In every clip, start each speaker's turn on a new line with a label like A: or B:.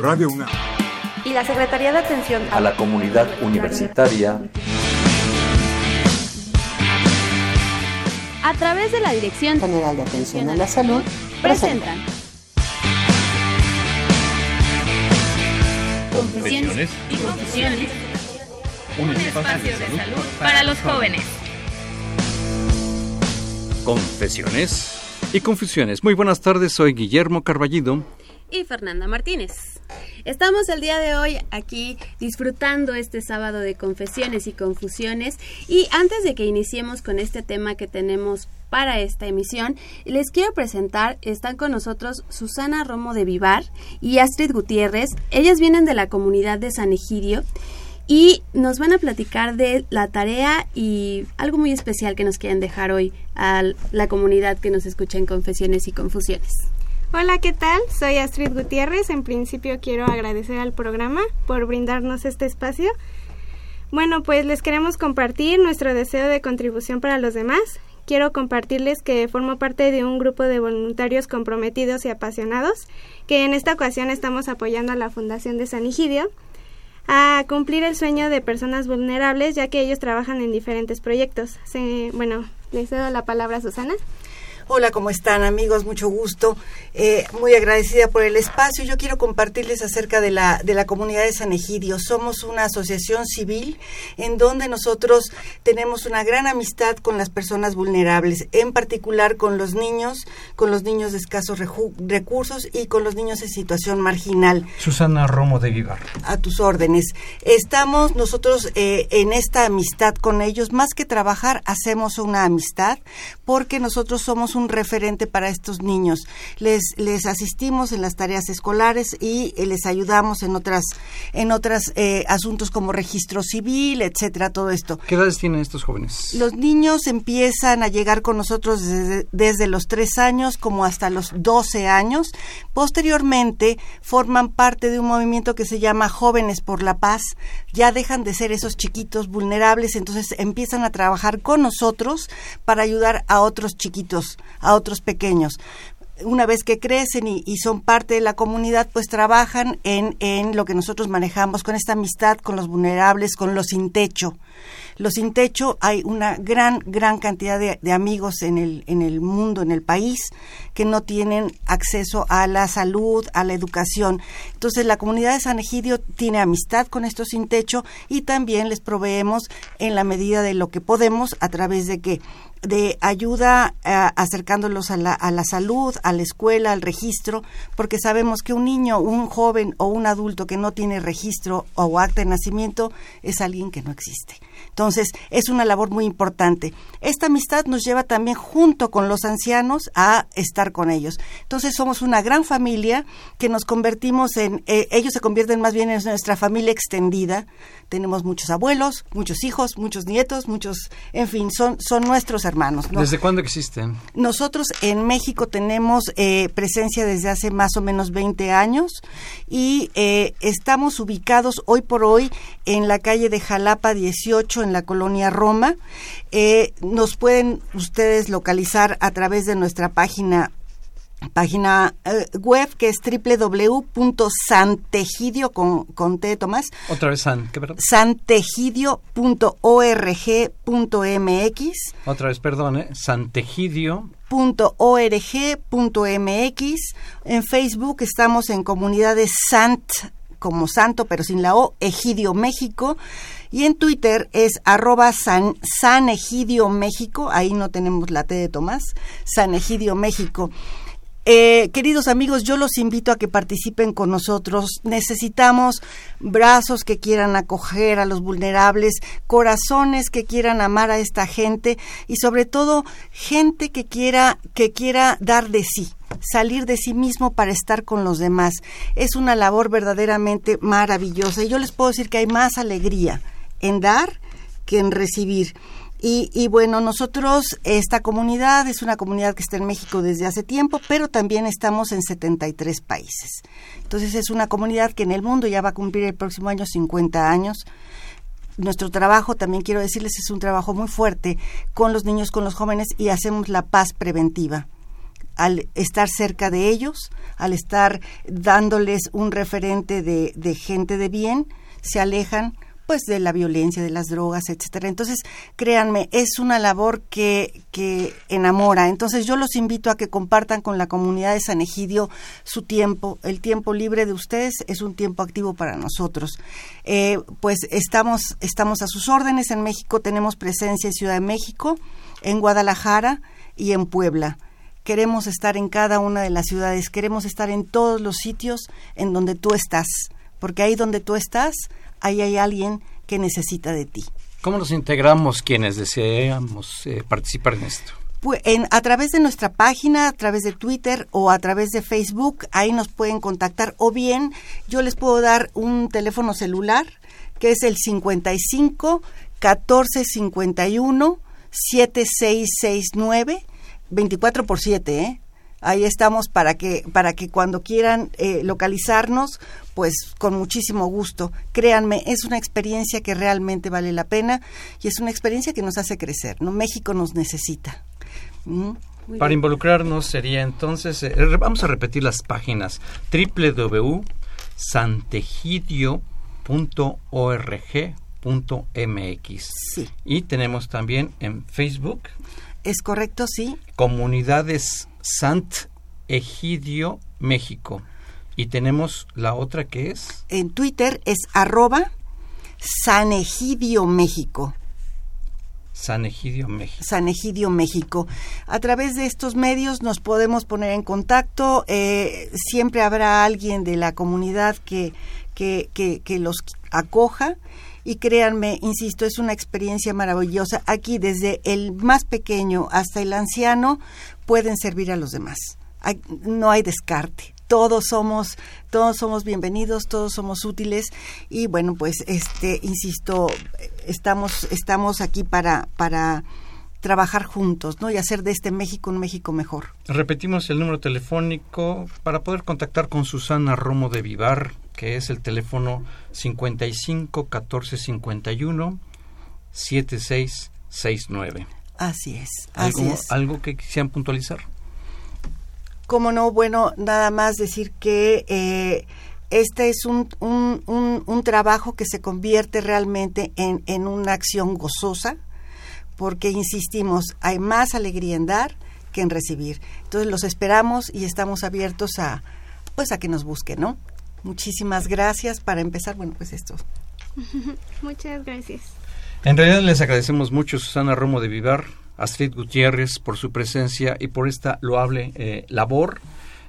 A: Radio UNAM
B: y la Secretaría de Atención
C: a la Comunidad Universitaria
B: a través de la Dirección
D: General de Atención a la Salud
B: presentan
E: Confesiones
B: y confusiones
E: un espacio de salud para los jóvenes.
F: Confesiones y confusiones. Muy buenas tardes, soy Guillermo Carballido.
B: y Fernanda Martínez. Estamos el día de hoy aquí disfrutando este sábado de confesiones y confusiones y antes de que iniciemos con este tema que tenemos para esta emisión, les quiero presentar, están con nosotros Susana Romo de Vivar y Astrid Gutiérrez. Ellas vienen de la comunidad de San Egidio y nos van a platicar de la tarea y algo muy especial que nos quieren dejar hoy a la comunidad que nos escucha en Confesiones y Confusiones.
G: Hola, ¿qué tal? Soy Astrid Gutiérrez. En principio quiero agradecer al programa por brindarnos este espacio. Bueno, pues les queremos compartir nuestro deseo de contribución para los demás. Quiero compartirles que formo parte de un grupo de voluntarios comprometidos y apasionados, que en esta ocasión estamos apoyando a la Fundación de San Egidio a cumplir el sueño de personas vulnerables, ya que ellos trabajan en diferentes proyectos. Bueno, les cedo la palabra a Susana.
H: Hola, ¿cómo están amigos? Mucho gusto. Eh, muy agradecida por el espacio. Yo quiero compartirles acerca de la, de la comunidad de San Egidio. Somos una asociación civil en donde nosotros tenemos una gran amistad con las personas vulnerables, en particular con los niños, con los niños de escasos recursos y con los niños en situación marginal.
I: Susana Romo de Vivar.
H: A tus órdenes. Estamos nosotros eh, en esta amistad con ellos. Más que trabajar, hacemos una amistad porque nosotros somos un referente para estos niños. Les, les asistimos en las tareas escolares y eh, les ayudamos en otras, en otras eh, asuntos como registro civil, etcétera, todo esto.
F: ¿Qué edades tienen estos jóvenes?
H: Los niños empiezan a llegar con nosotros desde, desde los tres años como hasta los 12 años. Posteriormente forman parte de un movimiento que se llama Jóvenes por la Paz. Ya dejan de ser esos chiquitos vulnerables, entonces empiezan a trabajar con nosotros para ayudar a otros chiquitos a otros pequeños una vez que crecen y, y, son parte de la comunidad, pues trabajan en, en lo que nosotros manejamos, con esta amistad con los vulnerables, con los sin techo. Los sin techo hay una gran, gran cantidad de, amigos en el, en el mundo, en el país, que no tienen acceso a la salud, a la educación. Entonces, la comunidad de San Egidio tiene amistad con estos sin techo y también les proveemos en la medida de lo que podemos a través de que de ayuda eh, acercándolos a la, a la salud, a la escuela, al registro, porque sabemos que un niño, un joven o un adulto que no tiene registro o acta de nacimiento es alguien que no existe. Entonces, es una labor muy importante. Esta amistad nos lleva también junto con los ancianos a estar con ellos. Entonces, somos una gran familia que nos convertimos en, eh, ellos se convierten más bien en nuestra familia extendida. Tenemos muchos abuelos, muchos hijos, muchos nietos, muchos, en fin, son, son nuestros hermanos. ¿no?
F: ¿Desde cuándo existen?
H: Nosotros en México tenemos eh, presencia desde hace más o menos 20 años y eh, estamos ubicados hoy por hoy en la calle de Jalapa 18 en la colonia Roma. Eh, nos pueden ustedes localizar a través de nuestra página página eh, web que es www.santegidio con, con T Tomás.
F: Otra vez San, ¿qué perdón?
H: santegidio.org.mx.
F: Otra vez, perdón, ¿eh? Santegidio
H: .org.mx. En Facebook estamos en comunidades Sant como santo, pero sin la O, Egidio México. Y en Twitter es arroba San, Egidio México, ahí no tenemos la T de Tomás, San Egidio México. Eh, queridos amigos, yo los invito a que participen con nosotros. Necesitamos brazos que quieran acoger a los vulnerables, corazones que quieran amar a esta gente y sobre todo gente que quiera que quiera dar de sí salir de sí mismo para estar con los demás. Es una labor verdaderamente maravillosa y yo les puedo decir que hay más alegría en dar que en recibir. Y, y, bueno, nosotros, esta comunidad es una comunidad que está en México desde hace tiempo, pero también estamos en 73 países. Entonces es una comunidad que en el mundo ya va a cumplir el próximo año 50 años. Nuestro trabajo, también quiero decirles, es un trabajo muy fuerte con los niños, con los jóvenes y hacemos la paz preventiva al estar cerca de ellos, al estar dándoles un referente de, de gente de bien, se alejan pues de la violencia, de las drogas, etcétera. Entonces, créanme, es una labor que, que enamora. Entonces, yo los invito a que compartan con la comunidad de San Egidio su tiempo. El tiempo libre de ustedes es un tiempo activo para nosotros. Eh, pues estamos, estamos a sus órdenes. En México tenemos presencia en Ciudad de México, en Guadalajara y en Puebla queremos estar en cada una de las ciudades, queremos estar en todos los sitios en donde tú estás, porque ahí donde tú estás, ahí hay alguien que necesita de ti.
F: ¿Cómo nos integramos quienes deseamos eh, participar en esto?
H: Pues en, a través de nuestra página, a través de Twitter o a través de Facebook, ahí nos pueden contactar. O bien, yo les puedo dar un teléfono celular que es el 55 14 51 7669 24 por 7, ¿eh? Ahí estamos para que, para que cuando quieran eh, localizarnos, pues con muchísimo gusto. Créanme, es una experiencia que realmente vale la pena y es una experiencia que nos hace crecer. ¿no? México nos necesita.
F: ¿Mm? Para involucrarnos sería entonces, eh, vamos a repetir las páginas www.santegidio.org.mx. Sí. Y tenemos también en Facebook.
H: Es correcto, sí.
F: Comunidades Sant Egidio México. Y tenemos la otra que es.
H: En Twitter es arroba San Egidio México.
F: San Egidio México.
H: San Egidio México. A través de estos medios nos podemos poner en contacto. Eh, siempre habrá alguien de la comunidad que, que, que, que los acoja y créanme, insisto, es una experiencia maravillosa. Aquí desde el más pequeño hasta el anciano pueden servir a los demás. no hay descarte. Todos somos, todos somos bienvenidos, todos somos útiles y bueno, pues este, insisto, estamos, estamos aquí para, para trabajar juntos, ¿no? Y hacer de este México un México mejor.
F: Repetimos el número telefónico para poder contactar con Susana Romo de Vivar, que es el teléfono 55 14 51 7669.
H: Así es,
F: así
H: ¿Algo, es.
F: ¿Algo que quisieran puntualizar?
H: Cómo no, bueno, nada más decir que eh, este es un, un, un, trabajo que se convierte realmente en, en una acción gozosa, porque insistimos, hay más alegría en dar que en recibir. Entonces los esperamos y estamos abiertos a pues a que nos busquen, ¿no? Muchísimas gracias. Para empezar, bueno, pues esto.
G: Muchas gracias.
F: En realidad les agradecemos mucho Susana Romo de Vivar, Astrid Gutiérrez por su presencia y por esta loable eh, labor.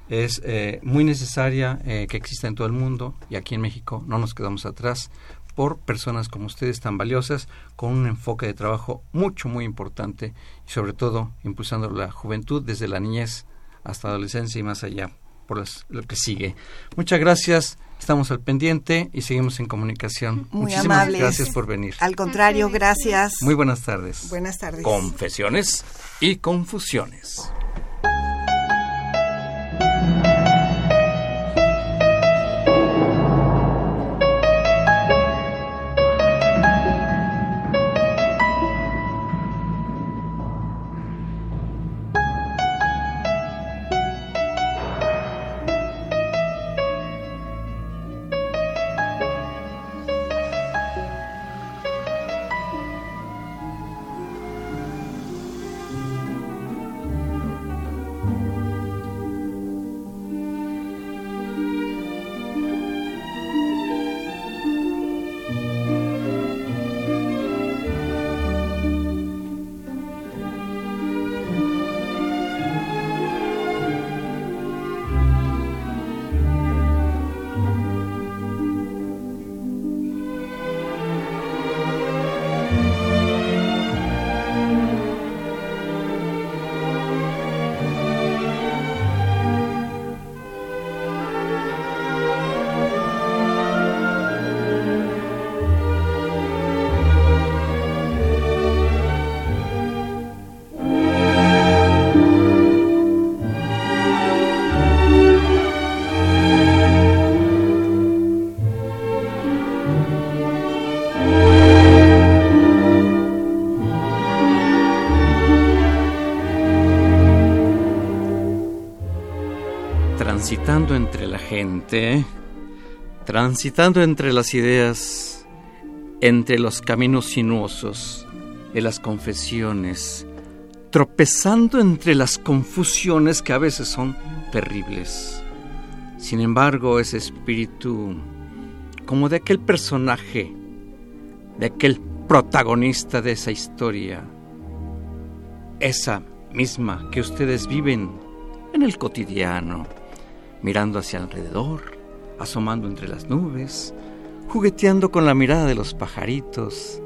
F: Es eh, muy necesaria eh, que exista en todo el mundo y aquí en México no nos quedamos atrás por personas como ustedes tan valiosas con un enfoque de trabajo mucho muy importante y sobre todo impulsando la juventud desde la niñez hasta la adolescencia y más allá por lo que sigue. Muchas gracias, estamos al pendiente y seguimos en comunicación.
H: Muy
F: Muchísimas gracias por venir.
H: Al contrario, gracias.
F: Muy buenas tardes.
H: Buenas tardes.
F: Confesiones y confusiones. Transitando entre la gente, transitando entre las ideas, entre los caminos sinuosos de las confesiones, tropezando entre las confusiones que a veces son terribles. Sin embargo, ese espíritu, como de aquel personaje, de aquel protagonista de esa historia, esa misma que ustedes viven en el cotidiano, mirando hacia alrededor, asomando entre las nubes, jugueteando con la mirada de los pajaritos,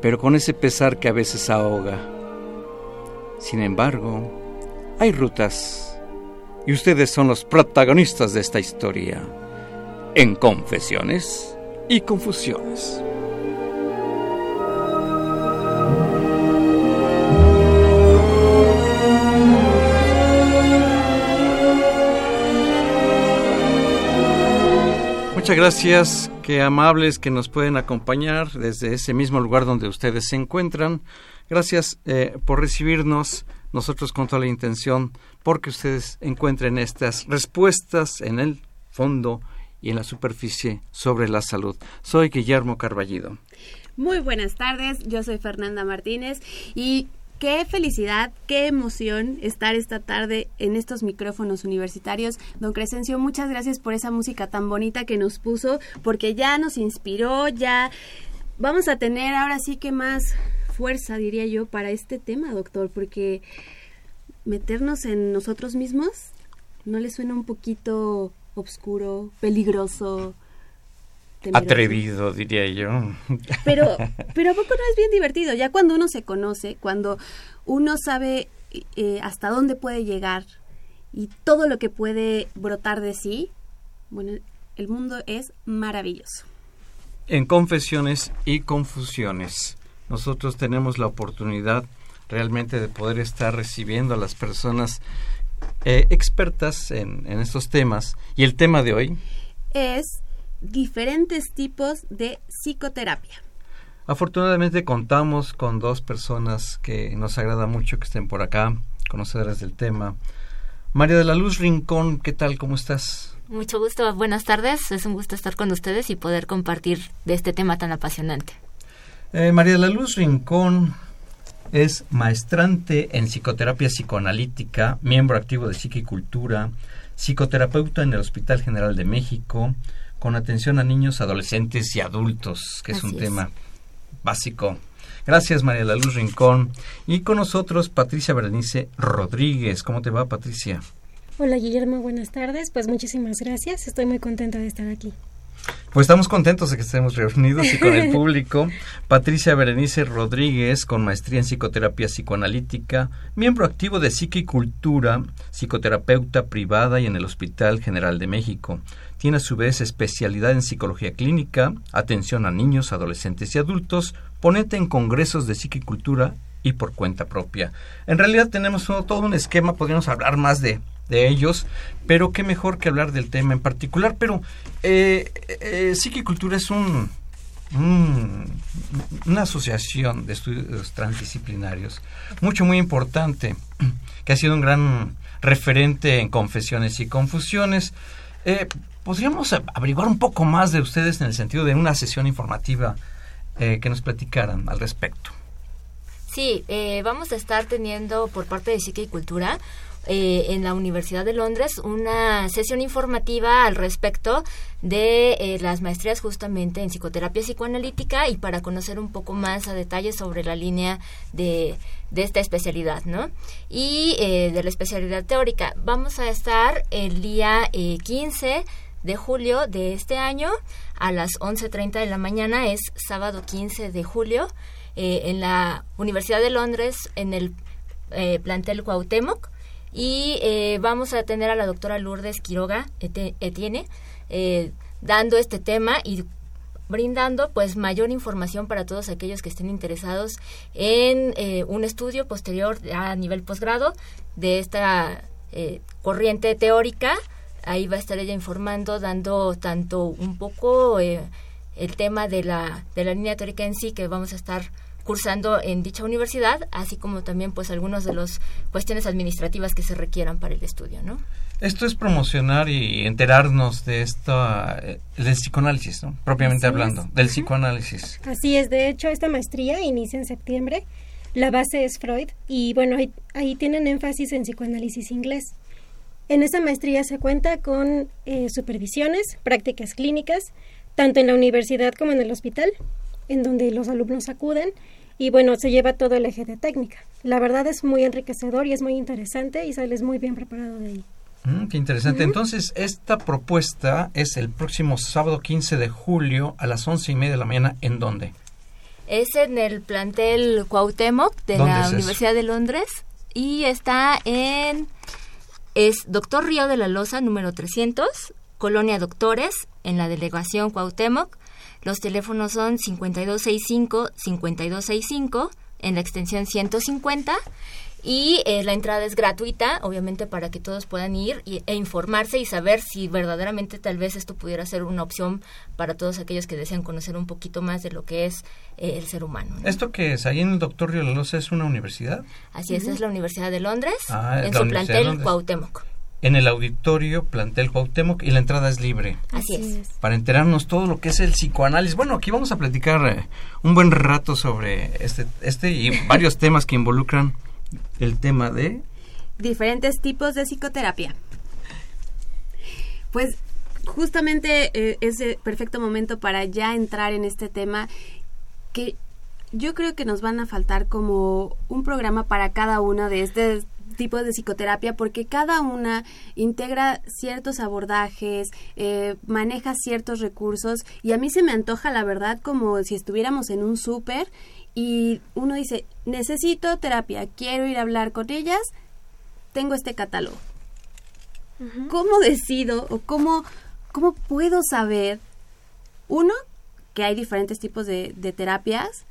F: pero con ese pesar que a veces ahoga. Sin embargo, hay rutas y ustedes son los protagonistas de esta historia en confesiones y confusiones. Muchas gracias, qué amables que nos pueden acompañar desde ese mismo lugar donde ustedes se encuentran. Gracias eh, por recibirnos, nosotros con toda la intención, porque ustedes encuentren estas respuestas en el fondo y en la superficie sobre la salud. Soy Guillermo Carballido.
B: Muy buenas tardes, yo soy Fernanda Martínez y qué felicidad, qué emoción estar esta tarde en estos micrófonos universitarios. Don Crescencio, muchas gracias por esa música tan bonita que nos puso, porque ya nos inspiró, ya vamos a tener ahora sí que más fuerza, diría yo, para este tema, doctor, porque meternos en nosotros mismos, ¿no le suena un poquito oscuro, peligroso?
F: Atrevido, diría yo.
B: Pero, pero ¿a poco no es bien divertido? Ya cuando uno se conoce, cuando uno sabe eh, hasta dónde puede llegar y todo lo que puede brotar de sí, bueno, el mundo es maravilloso.
F: En confesiones y confusiones, nosotros tenemos la oportunidad realmente de poder estar recibiendo a las personas eh, expertas en, en estos temas. Y el tema de hoy
B: es diferentes tipos de psicoterapia.
F: Afortunadamente contamos con dos personas que nos agrada mucho que estén por acá, conocedoras del tema. María de la Luz Rincón, ¿qué tal? ¿Cómo estás?
A: Mucho gusto, buenas tardes. Es un gusto estar con ustedes y poder compartir de este tema tan apasionante.
F: Eh, María de la Luz Rincón es maestrante en psicoterapia psicoanalítica, miembro activo de Psiquicultura, psicoterapeuta en el Hospital General de México, con atención a niños, adolescentes y adultos, que es un tema básico. Gracias, María La Luz Rincón. Y con nosotros, Patricia Berenice Rodríguez. ¿Cómo te va, Patricia?
D: Hola, Guillermo. Buenas tardes. Pues muchísimas gracias. Estoy muy contenta de estar aquí.
F: Pues estamos contentos de que estemos reunidos y con el público. Patricia Berenice Rodríguez, con maestría en psicoterapia psicoanalítica, miembro activo de Psiquicultura, psicoterapeuta privada y en el Hospital General de México. Tiene a su vez especialidad en psicología clínica, atención a niños, adolescentes y adultos, ponente en congresos de psiquicultura y por cuenta propia. En realidad tenemos todo un esquema, podríamos hablar más de, de ellos, pero qué mejor que hablar del tema en particular. Pero eh, eh, es un, una asociación de estudios transdisciplinarios, mucho, muy importante, que ha sido un gran referente en confesiones y confusiones. Eh, ¿Podríamos averiguar un poco más de ustedes en el sentido de una sesión informativa eh, que nos platicaran al respecto?
A: Sí, eh, vamos a estar teniendo por parte de Psique y Cultura eh, en la Universidad de Londres una sesión informativa al respecto de eh, las maestrías justamente en psicoterapia psicoanalítica y para conocer un poco más a detalle sobre la línea de, de esta especialidad, ¿no? Y de la especialidad teórica. Vamos a estar el día 15 de julio de este año a las 11.30 de la mañana, es sábado 15 de julio, eh, en la Universidad de Londres, en el eh, plantel Cuauhtémoc. Y eh, vamos a tener a la doctora Lourdes Quiroga Etienne dando este tema y brindando pues mayor información para todos aquellos que estén interesados en un estudio posterior a nivel posgrado de esta corriente teórica ahí va a estar ella informando, dando tanto un poco eh, el tema de la, de la línea teórica en sí, que vamos a estar cursando en dicha universidad, así como también pues algunas de las cuestiones administrativas que se requieran para el estudio, ¿no?
F: Esto es promocionar y enterarnos de esto, eh, del psicoanálisis, ¿no? Propiamente hablando, del psicoanálisis.
D: Así es, de hecho esta maestría inicia en septiembre, la base es Freud y bueno, ahí, ahí tienen énfasis en psicoanálisis inglés. En esa maestría se cuenta con eh, supervisiones, prácticas clínicas, tanto en la universidad como en el hospital, en donde los alumnos acuden y bueno, se lleva todo el eje de técnica. La verdad es muy enriquecedor y es muy interesante y sales muy bien preparado de ahí.
F: Mm, qué interesante. Entonces, esta propuesta es el próximo sábado 15 de julio a las once y media de la mañana. ¿En dónde?
A: Es en el plantel Cuauhtémoc de la Universidad de Londres y está en es Doctor Río de la Loza número 300, Colonia Doctores, en la delegación Cuauhtémoc. Los teléfonos son 5265-5265 en la extensión 150 y eh, la entrada es gratuita, obviamente para que todos puedan ir e informarse y saber si verdaderamente tal vez esto pudiera ser una opción para todos aquellos que desean conocer un poquito más de lo que es eh, el ser humano.
F: ¿Esto que es ahí en el Doctor Río Loza es una universidad?
A: Así es, es la Universidad de Londres, ah, en su plantel Cuauhtémoc
F: en el auditorio Plantel Cuauhtémoc y la entrada es libre.
A: Así es.
F: Para enterarnos todo lo que es el psicoanálisis. Bueno, aquí vamos a platicar eh, un buen rato sobre este, este y varios temas que involucran el tema de...
B: Diferentes tipos de psicoterapia. Pues justamente eh, es el perfecto momento para ya entrar en este tema que yo creo que nos van a faltar como un programa para cada uno de estos tipos de psicoterapia porque cada una integra ciertos abordajes, eh, maneja ciertos recursos y a mí se me antoja la verdad como si estuviéramos en un súper y uno dice, necesito terapia, quiero ir a hablar con ellas, tengo este catálogo. ¿Cómo decido o cómo, cómo puedo saber, uno, que hay diferentes tipos de, de terapias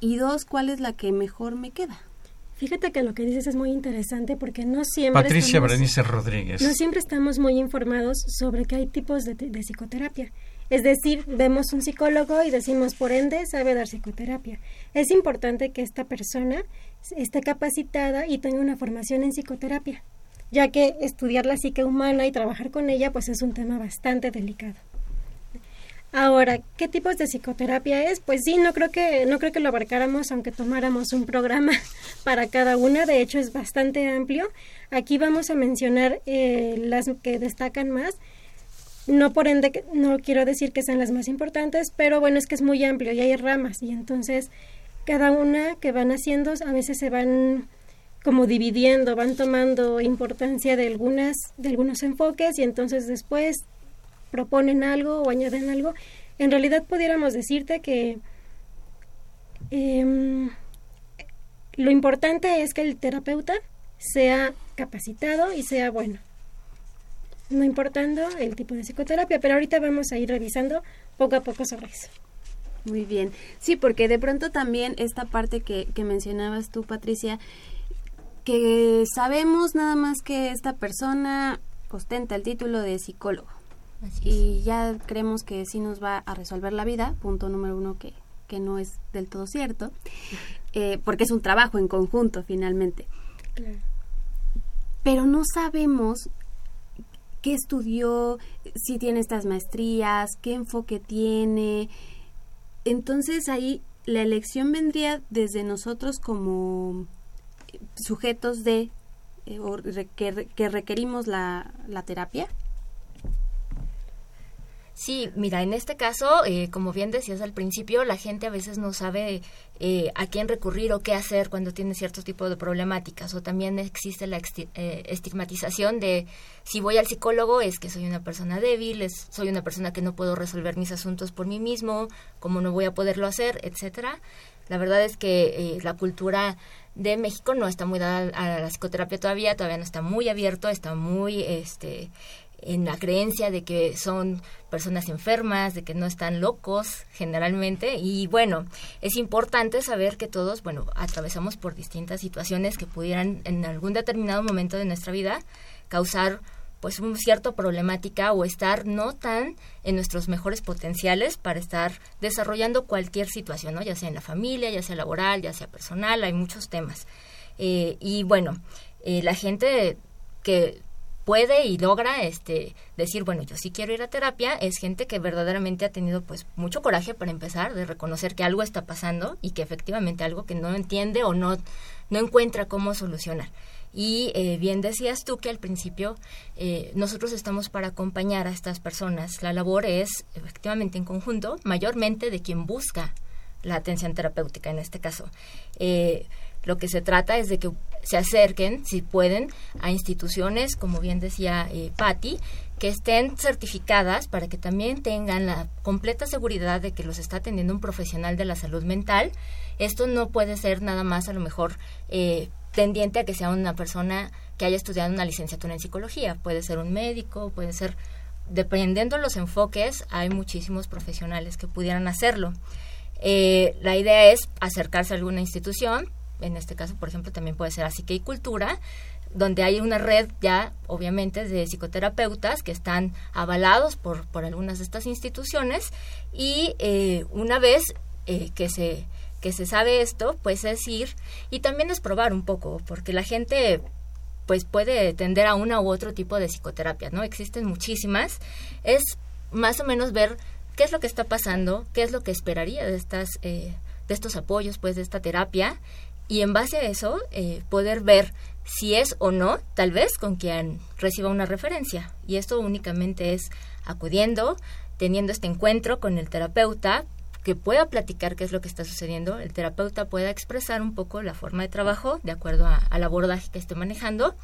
B: y dos, cuál es la que mejor me queda?
D: Fíjate que lo que dices es muy interesante porque no siempre...
F: Patricia Berenice Rodríguez.
D: No siempre estamos muy informados sobre que hay tipos de, de, psicoterapia. Es decir, vemos un psicólogo y decimos, por ende, sabe dar psicoterapia. Es importante que esta persona esté capacitada y tenga una formación en psicoterapia, ya que estudiar la psique humana y trabajar con ella pues es un tema bastante delicado. Ahora, ¿qué tipos de psicoterapia es? Pues sí, no creo que no creo que lo abarcáramos aunque tomáramos un programa para cada una. De hecho, es bastante amplio. Aquí vamos a mencionar eh, las que destacan más. No por ende, no quiero decir que sean las más importantes, pero bueno, es que es muy amplio y hay ramas y entonces cada una que van haciendo a veces se van como dividiendo, van tomando importancia de algunas de algunos enfoques y entonces después proponen algo o añaden algo, en realidad pudiéramos decirte que em, lo importante es que el terapeuta sea capacitado y sea bueno, no importando el tipo de psicoterapia, pero ahorita vamos a ir revisando poco a poco sobre eso.
B: Muy bien, sí, porque de pronto también esta parte que, que mencionabas tú, Patricia, que sabemos nada más que esta persona ostenta el título de psicólogo y ya creemos que sí nos va a resolver la vida, punto número uno que, que no es del todo cierto, eh, porque es un trabajo en conjunto finalmente. Pero no sabemos qué estudió, si tiene estas maestrías, qué enfoque tiene. Entonces ahí la elección vendría desde nosotros como sujetos de eh, que, que, requerimos la, la terapia
A: Sí, mira, en este caso, eh, como bien decías al principio, la gente a veces no sabe eh, a quién recurrir o qué hacer cuando tiene cierto tipo de problemáticas. O también existe la eh, estigmatización de si voy al psicólogo es que soy una persona débil, es, soy una persona que no puedo resolver mis asuntos por mí mismo, cómo no voy a poderlo hacer, etcétera. La verdad es que la cultura de México no está muy dada a la psicoterapia todavía, todavía no está muy abierto, está muy este en la creencia de que son personas enfermas, de que no están locos generalmente y bueno, es importante saber que todos, bueno, atravesamos por distintas situaciones que pudieran en algún determinado momento de nuestra vida causar pues un cierto problemática o estar no tan en nuestros mejores potenciales para estar desarrollando cualquier situación, ¿no? ya sea en la familia, ya sea laboral, ya sea personal, hay muchos temas. Eh, y bueno, eh, la gente que puede y logra este decir bueno yo sí quiero ir a terapia es gente que verdaderamente ha tenido pues mucho coraje para empezar de reconocer que algo está pasando y que efectivamente algo que no entiende o no no encuentra cómo solucionar. Y eh, bien decías tú que al principio eh, nosotros estamos para acompañar a estas personas. La labor es efectivamente en conjunto mayormente de quien busca la atención terapéutica en este caso. Eh, lo que se trata es de que se acerquen, si pueden, a instituciones, como bien decía eh, Patti, que estén certificadas para que también tengan la completa seguridad de que los está atendiendo un profesional de la salud mental. Esto no puede ser nada más a lo mejor eh, tendiente a que sea una persona que haya estudiado una licenciatura en psicología. Puede ser un médico, puede ser, dependiendo de los enfoques, hay muchísimos profesionales que pudieran hacerlo. Eh, la idea es acercarse a alguna institución, en este caso, por ejemplo, también puede ser así que y cultura, donde hay una red ya, obviamente, de psicoterapeutas que están avalados por, por algunas de estas instituciones y eh, una vez eh, que se que se sabe esto, pues es ir y también es probar un poco, porque la gente pues puede tender a una u otro tipo de psicoterapia, ¿no? Existen muchísimas. Es más o menos ver qué es lo que está pasando, qué es lo que esperaría de estas eh, de estos apoyos, pues de esta terapia y en base a eso eh, poder ver si es o no, tal vez, con quien reciba una referencia. Y esto únicamente es acudiendo, teniendo este encuentro con el terapeuta, que pueda platicar qué es lo que está sucediendo, el terapeuta pueda expresar un poco la forma de trabajo de acuerdo a, al abordaje que esté manejando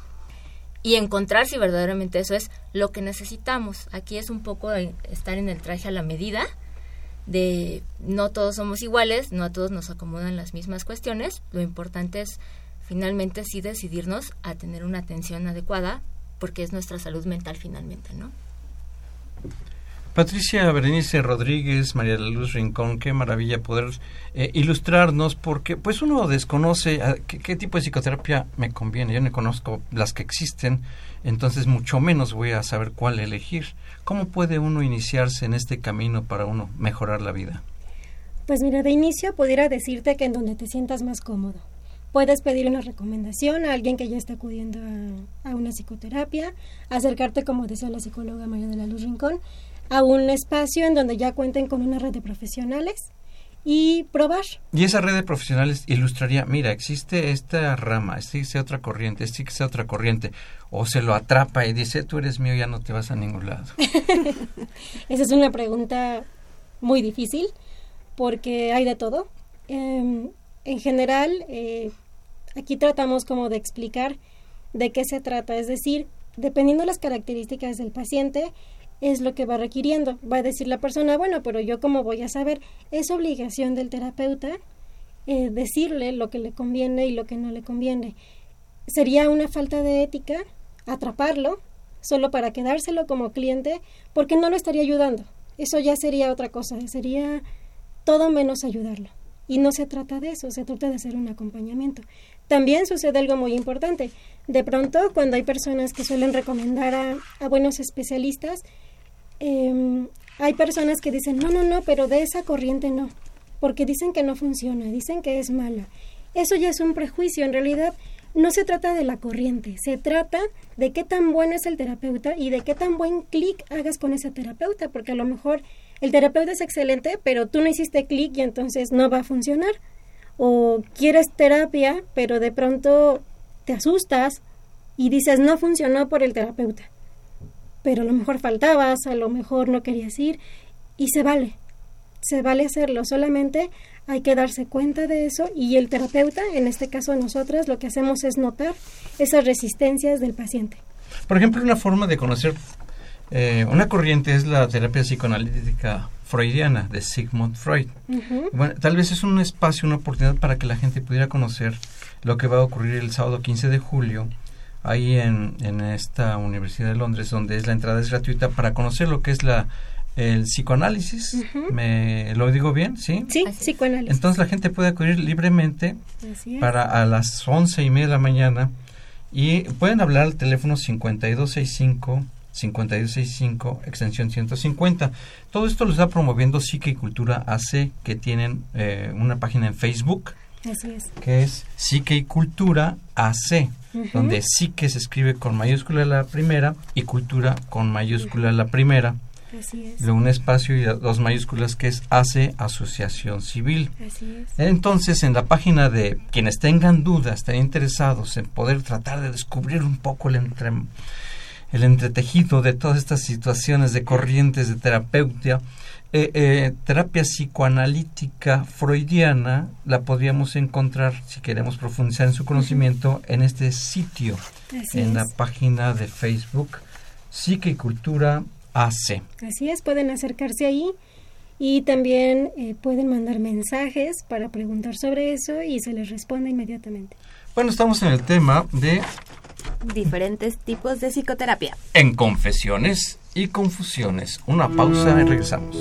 A: y encontrar si verdaderamente eso es lo que necesitamos. Aquí es un poco estar en el traje a la medida de no todos somos iguales, no a todos nos acomodan las mismas cuestiones, lo importante es finalmente sí decidirnos a tener una atención adecuada porque es nuestra salud mental finalmente, ¿no?
F: Patricia Berenice Rodríguez, María de la Luz Rincón, qué maravilla poder eh, ilustrarnos porque pues uno desconoce ah, qué, tipo de psicoterapia me conviene. Yo no conozco las que existen, entonces mucho menos voy a saber cuál elegir. ¿Cómo puede uno iniciarse en este camino para uno mejorar la vida?
D: Pues mira, de inicio pudiera decirte que en donde te sientas más cómodo. Puedes pedir una recomendación a alguien que ya está acudiendo a, a una psicoterapia, acercarte, como decía la psicóloga María de la Luz Rincón, a un espacio en donde ya cuenten con una red de profesionales y probar.
F: Y esa red de profesionales ilustraría, mira, existe esta rama, existe otra corriente, existe otra corriente, o se lo atrapa y dice, tú eres mío, ya no te vas a ningún lado.
D: esa es una pregunta muy difícil porque hay de todo. Eh, en general, eh, aquí tratamos como de explicar de qué se trata, es decir, dependiendo de las características del paciente, es lo que va requiriendo. Va a decir la persona, bueno, pero yo cómo voy a saber. Es obligación del terapeuta eh, decirle lo que le conviene y lo que no le conviene. Sería una falta de ética atraparlo solo para quedárselo como cliente porque no lo estaría ayudando. Eso ya sería otra cosa, sería todo menos ayudarlo. Y no se trata de eso, se trata de hacer un acompañamiento. También sucede algo muy importante. De pronto, cuando hay personas que suelen recomendar a, a buenos especialistas, eh, hay personas que dicen, no, no, no, pero de esa corriente no, porque dicen que no funciona, dicen que es mala. Eso ya es un prejuicio, en realidad no se trata de la corriente, se trata de qué tan bueno es el terapeuta y de qué tan buen clic hagas con ese terapeuta, porque a lo mejor el terapeuta es excelente, pero tú no hiciste clic y entonces no va a funcionar. O quieres terapia, pero de pronto te asustas y dices no funcionó por el terapeuta pero a lo mejor faltabas, a lo mejor no querías ir y se vale, se vale hacerlo, solamente hay que darse cuenta de eso y el terapeuta, en este caso nosotras, lo que hacemos es notar esas resistencias del paciente.
F: Por ejemplo, una forma de conocer eh, una corriente es la terapia psicoanalítica freudiana de Sigmund Freud. Uh -huh. Bueno, tal vez es un espacio, una oportunidad para que la gente pudiera conocer lo que va a ocurrir el sábado 15 de julio ahí en, en esta Universidad de Londres, donde es la entrada es gratuita para conocer lo que es la el psicoanálisis. Uh -huh. ¿Me lo digo bien? Sí.
D: Sí, psicoanálisis.
F: Entonces la gente puede acudir libremente para a las once y media de la mañana Y pueden hablar al teléfono 5265 5265 extensión 150. Todo esto lo está promoviendo Psique y Cultura AC, que tienen eh, una página en Facebook.
D: Así es.
F: Que es Psique y Cultura AC, donde Psique se escribe con mayúscula la primera y Cultura con mayúscula la primera.
D: Así es.
F: Luego un espacio y dos mayúsculas que es AC Asociación Civil.
D: Así es.
F: Entonces, en la página de quienes tengan dudas, estén interesados en poder tratar de descubrir un poco el entre el entretejido de todas estas situaciones de corrientes de terapeutia, eh, eh, terapia psicoanalítica freudiana la podríamos encontrar, si queremos profundizar en su conocimiento, en este sitio,
D: Así
F: en la página de Facebook, Psique y Cultura AC.
D: Así es, pueden acercarse ahí y también eh, pueden mandar mensajes para preguntar sobre eso y se les responde inmediatamente.
F: Bueno, estamos en el tema de
B: Diferentes tipos de psicoterapia.
F: En Confesiones y Confusiones. Una pausa y regresamos.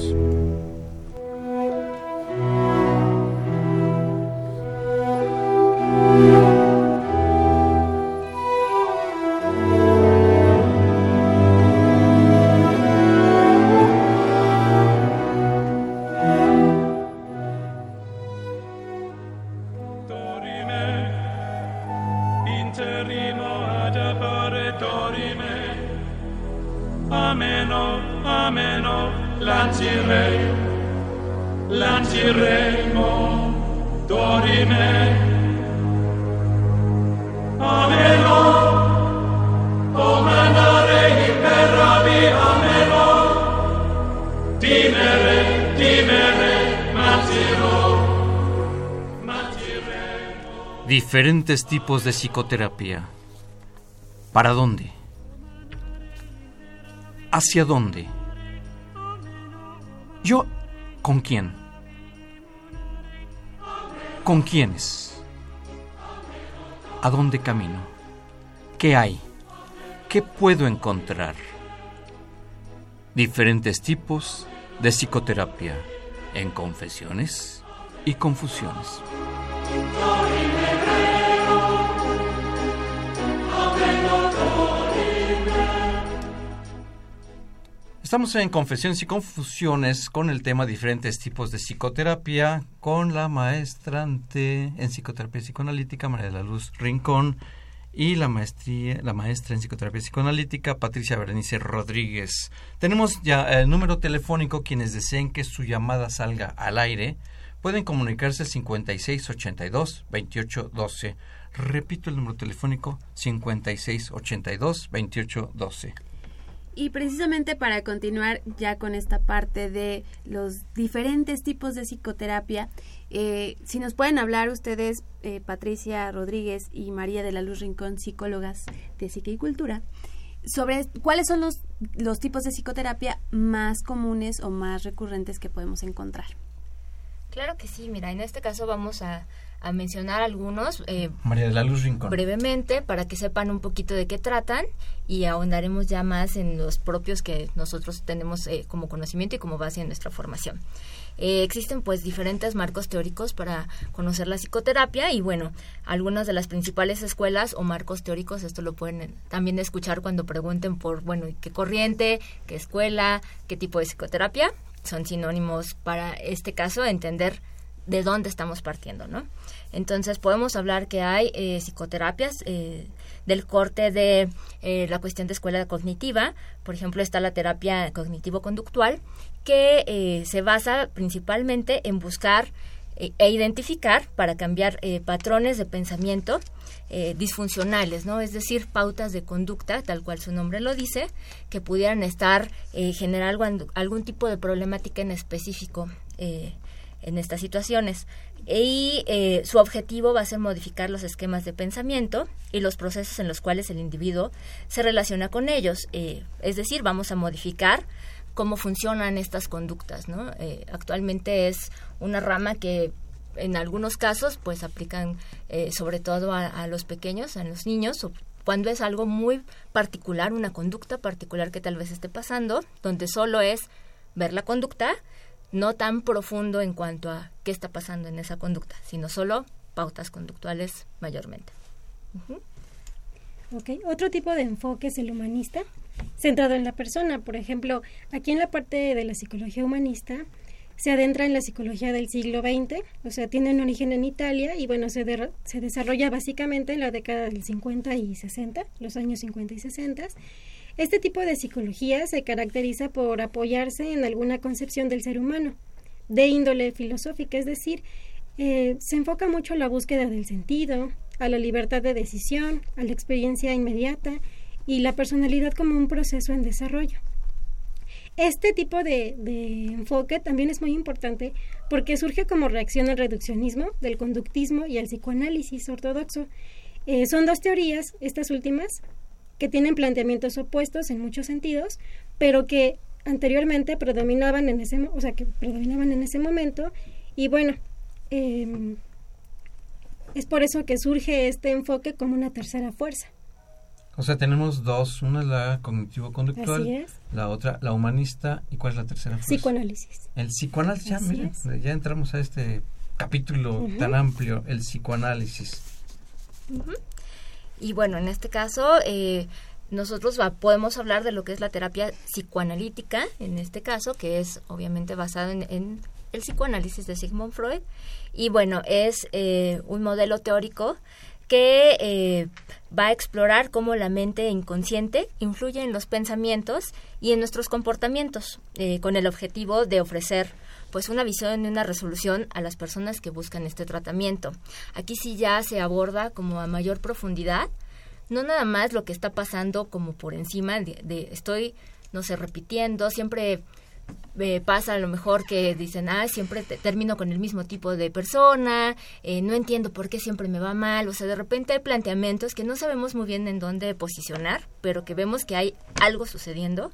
F: Diferentes tipos de psicoterapia. ¿Para dónde? ¿Hacia dónde? ¿Yo con quién? ¿Con quiénes? ¿A dónde camino? ¿Qué hay? ¿Qué puedo encontrar? Diferentes tipos de psicoterapia en confesiones y confusiones. Estamos en Confesiones y Confusiones con el tema diferentes tipos de psicoterapia con la maestrante en psicoterapia psicoanalítica María de la Luz Rincón y la maestría, la maestra en psicoterapia psicoanalítica Patricia Berenice Rodríguez. Tenemos ya el número telefónico quienes deseen que su llamada salga al aire pueden comunicarse al 5682 2812. Repito el número telefónico 5682 2812.
B: Y precisamente para continuar ya con esta parte de los diferentes tipos de psicoterapia, eh, si nos pueden hablar ustedes, eh, Patricia Rodríguez y María de la Luz Rincón, psicólogas de Psique y Cultura, sobre cuáles son los, los tipos de psicoterapia más comunes o más recurrentes que podemos encontrar.
A: Claro que sí, mira, en este caso vamos a, a mencionar algunos eh,
F: María de la Luz Rincón.
A: brevemente para que sepan un poquito de qué tratan y ahondaremos ya más en los propios que nosotros tenemos eh, como conocimiento y como base en nuestra formación. Eh, existen pues diferentes marcos teóricos para conocer la psicoterapia y bueno, algunas de las principales escuelas o marcos teóricos, esto lo pueden eh, también escuchar cuando pregunten por, bueno, ¿qué corriente, qué escuela, qué tipo de psicoterapia? Son sinónimos para este caso, entender de dónde estamos partiendo, ¿no? Entonces podemos hablar que hay eh, psicoterapias eh, del corte de eh, la cuestión de escuela cognitiva, por ejemplo está la terapia cognitivo-conductual, que eh, se basa principalmente en buscar eh, e identificar para cambiar eh, patrones de pensamiento eh, disfuncionales, ¿no? Es decir, pautas de conducta, tal cual su nombre lo dice, que pudieran estar eh, generar algún, algún tipo de problemática en específico eh, en estas situaciones. Y eh, su objetivo va a ser modificar los esquemas de pensamiento y los procesos en los cuales el individuo se relaciona con ellos. Eh, es decir, vamos a modificar cómo funcionan estas conductas, ¿no? Eh, actualmente es una rama que en algunos casos pues aplican eh, sobre todo a, los pequeños, a los niños, cuando es algo muy particular, una conducta particular que tal vez esté pasando, donde solo es ver la conducta, no tan profundo en cuanto a qué está pasando en esa conducta, sino solo pautas conductuales mayormente. Uh -huh.
D: ¿ok? Otro tipo de enfoque es el humanista, centrado en la persona. Por ejemplo, aquí en la parte de la psicología humanista se adentra en la psicología del siglo XX, o sea, tiene un origen en Italia y bueno, se, se desarrolla básicamente en la década del 50 y 60, los años 50 y 60. Este tipo de psicología se caracteriza por apoyarse en alguna concepción del ser humano, de índole filosófica, es decir, eh, se enfoca mucho a la búsqueda del sentido, a la libertad de decisión, a la experiencia inmediata y la personalidad como un proceso en desarrollo. Este tipo de, enfoque también es muy importante porque surge como reacción al reduccionismo, del conductismo y al psicoanálisis ortodoxo. Eh, son dos teorías, estas últimas, que tienen planteamientos opuestos en muchos sentidos, pero que anteriormente predominaban en ese, o sea, que predominaban en ese momento y bueno, eh, es por eso que surge este enfoque como una tercera fuerza.
F: O sea, tenemos dos, una es la cognitivo-conductual, la otra la humanista, ¿y cuál es la tercera fuerza?
D: Psicoanálisis.
F: El psicoanálisis, ya, miren, ya entramos a este capítulo tan amplio, el psicoanálisis.
A: Y bueno, en este caso, eh, nosotros podemos hablar de lo que es la terapia psicoanalítica, en este caso, que es obviamente basado en, el psicoanálisis de Sigmund Freud. Y bueno, es eh, un modelo teórico que eh, va a explorar cómo la mente inconsciente influye en los pensamientos y en nuestros comportamientos, eh, con el objetivo de ofrecer pues una visión y una resolución a las personas que buscan este tratamiento. Aquí sí ya se aborda como a mayor profundidad, no nada más lo que está pasando como por encima de estoy, no sé, repitiendo, siempre eh, pasa a lo mejor que dicen, ah, siempre termino con el mismo tipo de persona, eh, no entiendo por qué siempre me va mal, o sea, de repente hay planteamientos que no sabemos muy bien en dónde posicionar, pero que vemos que hay algo sucediendo.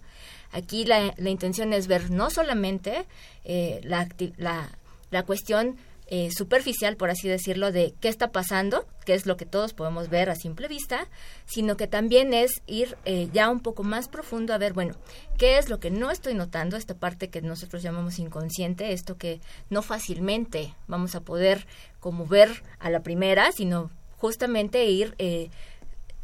A: Aquí la, la intención es ver no solamente eh, la, la, la cuestión eh, superficial, por así decirlo, de qué está pasando, que es lo que todos podemos ver a simple vista, sino que también es ir eh, ya un poco más profundo a ver, bueno, qué es lo que no estoy notando, esta parte que nosotros llamamos inconsciente, esto que no fácilmente vamos a poder como ver a la primera, sino justamente ir eh,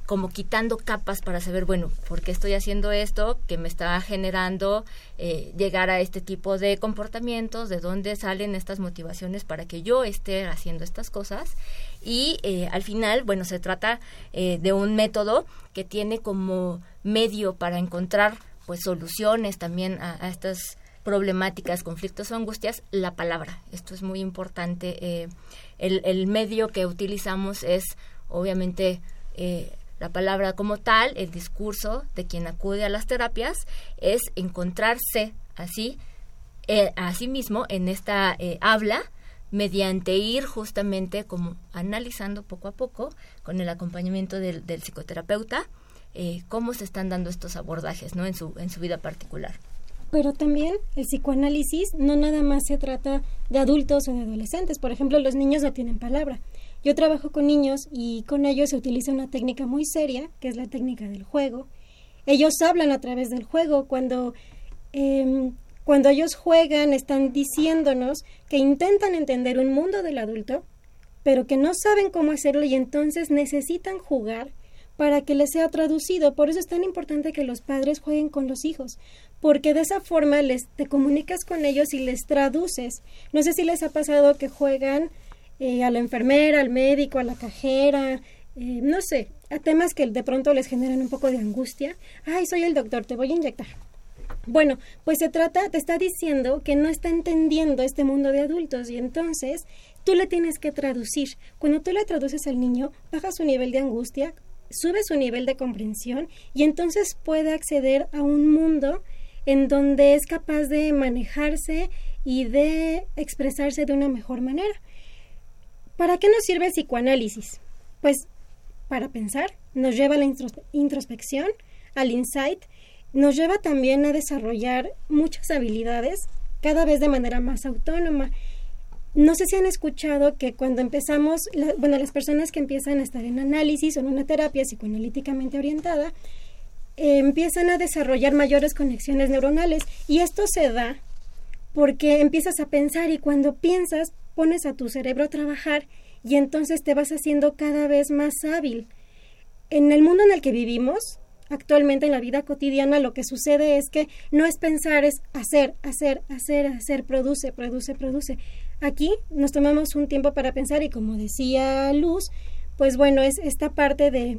A: como quitando capas para saber, bueno, ¿por qué estoy haciendo esto? que me está generando eh, llegar a este tipo de comportamientos? ¿De dónde salen estas motivaciones para que yo esté haciendo estas cosas? Y eh, al final, bueno, se trata eh, de un método que tiene como medio para encontrar pues soluciones también a, estas problemáticas, conflictos o angustias, la palabra. Esto es muy importante. el, el, medio que utilizamos es obviamente la palabra como tal, el discurso de quien acude a las terapias, es encontrarse así, eh, a sí mismo en esta eh, habla mediante ir justamente como analizando poco a poco con el acompañamiento del, psicoterapeuta eh, cómo se están dando estos abordajes ¿no? en, su, en su vida particular.
D: Pero también el psicoanálisis no nada más se trata de adultos o de adolescentes. Por ejemplo, los niños no tienen palabra. Yo trabajo con niños y con ellos se utiliza una técnica muy seria, que es la técnica del juego. Ellos hablan a través del juego. Cuando, em, cuando ellos juegan, están diciéndonos que intentan entender un mundo del adulto, pero que no saben cómo hacerlo y entonces necesitan jugar para que les sea traducido. Por eso es tan importante que los padres jueguen con los hijos, porque de esa forma les te comunicas con ellos y les traduces. No sé si les ha pasado que juegan eh, a la enfermera, al médico, a la cajera, eh, no sé, a temas que de pronto les generan un poco de angustia. Ay, soy el doctor, te voy a inyectar. Bueno, pues se trata, te está diciendo que no está entendiendo este mundo de adultos y entonces tú le tienes que traducir. Cuando tú le traduces al niño, baja su nivel de angustia, sube su nivel de comprensión y entonces puede acceder a un mundo en donde es capaz de manejarse y de expresarse de una mejor manera. ¿Para qué nos sirve el psicoanálisis? Pues para pensar, nos lleva a la introspección, al insight, nos lleva también a desarrollar muchas habilidades, cada vez de manera más autónoma. No sé si han escuchado que cuando empezamos, bueno, las personas que empiezan a estar en análisis o en una terapia psicoanalíticamente orientada, empiezan a desarrollar mayores conexiones neuronales y esto se da porque empiezas a pensar y cuando piensas pones a tu cerebro a trabajar y entonces te vas haciendo cada vez más hábil. en el mundo en el que vivimos, actualmente en la vida cotidiana, lo que sucede es que no es pensar, es hacer, hacer, hacer, hacer, produce, produce, produce. Aquí nos tomamos un tiempo para pensar y como decía Luz, pues bueno, es esta parte de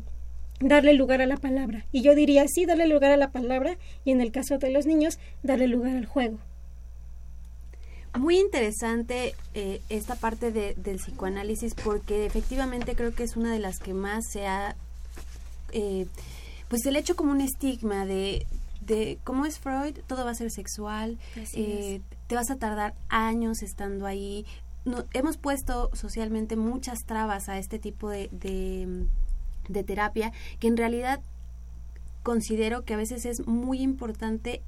D: darle lugar a la palabra. Y yo diría, sí, darle lugar a la palabra y en el caso de los niños, darle lugar al juego.
B: Muy interesante eh, esta parte de, del psicoanálisis porque efectivamente creo que es una de las que más se ha, eh, pues el hecho como un estigma de, de cómo es Freud, todo va a ser sexual, eh, te vas a tardar años estando ahí. No, hemos puesto socialmente muchas trabas a este tipo de, de terapia que en realidad considero que a veces es muy importante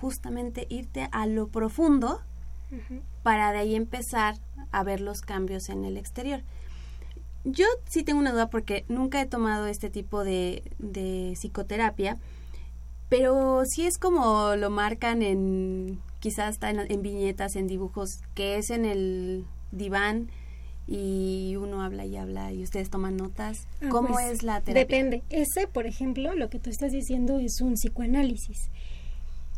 B: justamente irte a lo profundo para de ahí empezar a ver los cambios en el exterior. Yo sí tengo una duda porque nunca he tomado este tipo de, de psicoterapia, pero sí es como lo marcan en, quizás está en, viñetas, en dibujos, que es en el diván y uno habla y habla y ustedes toman notas. Ah, ¿Cómo pues, es la terapia?
D: Depende. Ese, por ejemplo, lo que tú estás diciendo es un psicoanálisis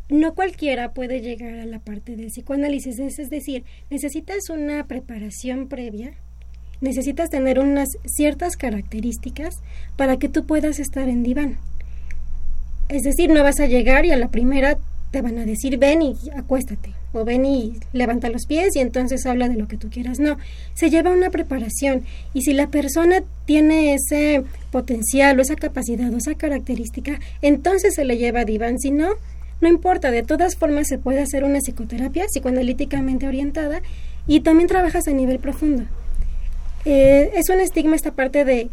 D: no cualquiera puede llegar a la parte del psicoanálisis, es, decir, necesitas una preparación previa, necesitas tener unas ciertas características para que tú puedas estar en diván. Es decir, no vas a llegar y a la primera te van a decir ven y acuéstate o ven y levanta los pies y entonces habla de lo que tú quieras. No, se lleva una preparación y si la persona tiene ese potencial o esa capacidad o esa característica, entonces se le lleva a diván, si no, no importa, de todas formas se puede hacer una psicoterapia psicoanalíticamente orientada y también trabajas a nivel profundo. Eh, es un estigma esta parte de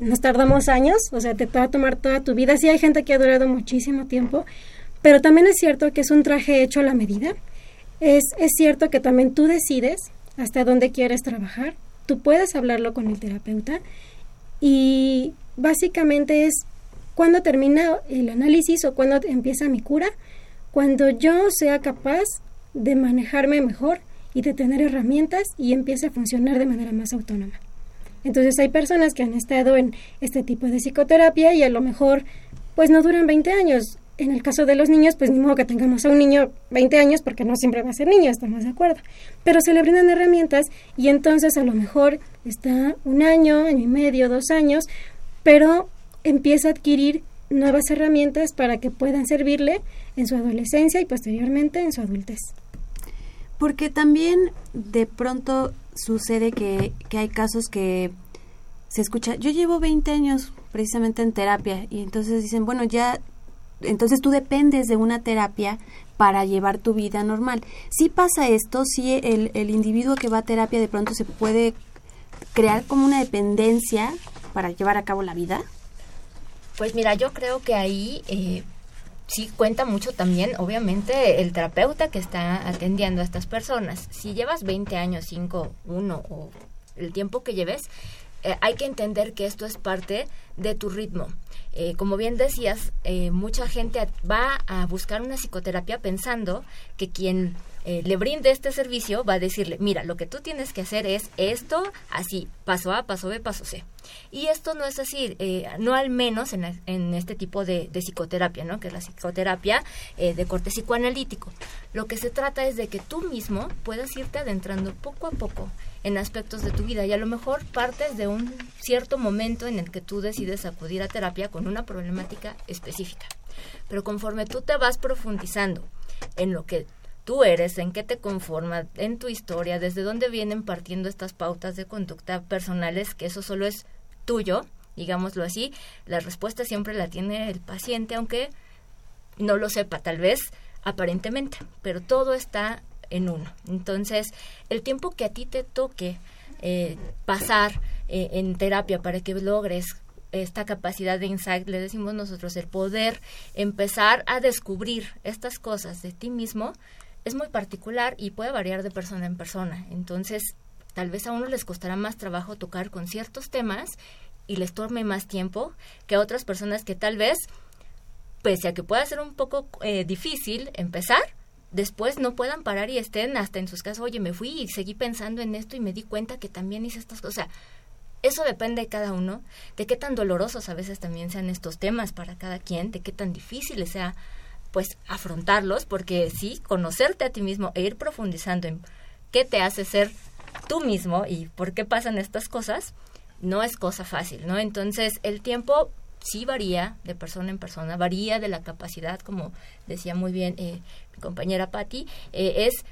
D: nos tardamos años, o sea, te va a tomar toda tu vida. Sí hay gente que ha durado muchísimo tiempo, pero también es cierto que es un traje hecho a la medida. Es, es cierto que también tú decides hasta dónde quieres trabajar. Tú puedes hablarlo con el terapeuta y básicamente es cuando termina el análisis o cuando empieza mi cura, cuando yo sea capaz de manejarme mejor y de tener herramientas y empiece a funcionar de manera más autónoma. Entonces hay personas que han estado en este tipo de psicoterapia y a lo mejor pues no duran 20 años. En el caso de los niños, pues ni modo que tengamos a un niño 20 años porque no siempre va a ser niño, estamos de acuerdo. Pero se le brindan herramientas y entonces a lo mejor está un año, año y medio, dos años, pero empieza a adquirir nuevas herramientas para que puedan servirle en su adolescencia y posteriormente en su adultez.
B: Porque también de pronto sucede que, que hay casos que se escucha, yo llevo 20 años precisamente en terapia y entonces dicen, bueno, ya, entonces tú dependes de una terapia para llevar tu vida normal. Si pasa esto, si el, el individuo que va a terapia de pronto se puede crear como una dependencia para llevar a cabo la vida.
A: Pues mira, yo creo que ahí eh, sí cuenta mucho también, obviamente, el terapeuta que está atendiendo a estas personas. Si llevas 20 años, 5, 1 o el tiempo que lleves, eh, hay que entender que esto es parte de tu ritmo. Eh, como bien decías, mucha gente va a buscar una psicoterapia pensando que quien eh, le brinde este servicio, va a decirle, mira, lo que tú tienes que hacer es esto, así, paso A, paso B, paso C. Y esto no es así, eh, no al menos en, en este tipo de, psicoterapia, ¿no? Que es la psicoterapia eh, de corte psicoanalítico. Lo que se trata es de que tú mismo puedas irte adentrando poco a poco en aspectos de tu vida y a lo mejor partes de un cierto momento en el que tú decides acudir a terapia con una problemática específica. Pero conforme tú te vas profundizando en lo que tú eres, en qué te conforma, en tu historia, desde dónde vienen partiendo estas pautas de conducta personales, que eso solo es tuyo, digámoslo así, la respuesta siempre la tiene el paciente, aunque no lo sepa tal vez aparentemente, pero todo está en uno. Entonces, el tiempo que a ti te toque eh, pasar eh, en terapia para que logres esta capacidad de insight, le decimos nosotros, el poder empezar a descubrir estas cosas de ti mismo, es muy particular y puede variar de persona en persona. Entonces, tal vez a uno les costará más trabajo tocar con ciertos temas y les tome más tiempo que a otras personas que tal vez, pese a que pueda ser un poco eh, difícil empezar, después no puedan parar y estén hasta en sus casas, oye, me fui y seguí pensando en esto y me di cuenta que también hice estas cosas. eso depende de cada uno, de qué tan dolorosos a veces también sean estos temas para cada quien, de qué tan difíciles sea pues afrontarlos, porque sí, conocerte a ti mismo e ir profundizando en qué te hace ser tú mismo y por qué pasan estas cosas, no es cosa fácil, ¿no? Entonces, el tiempo sí varía de persona en persona, varía de la capacidad, como decía muy bien eh, mi compañera Patti, eh, es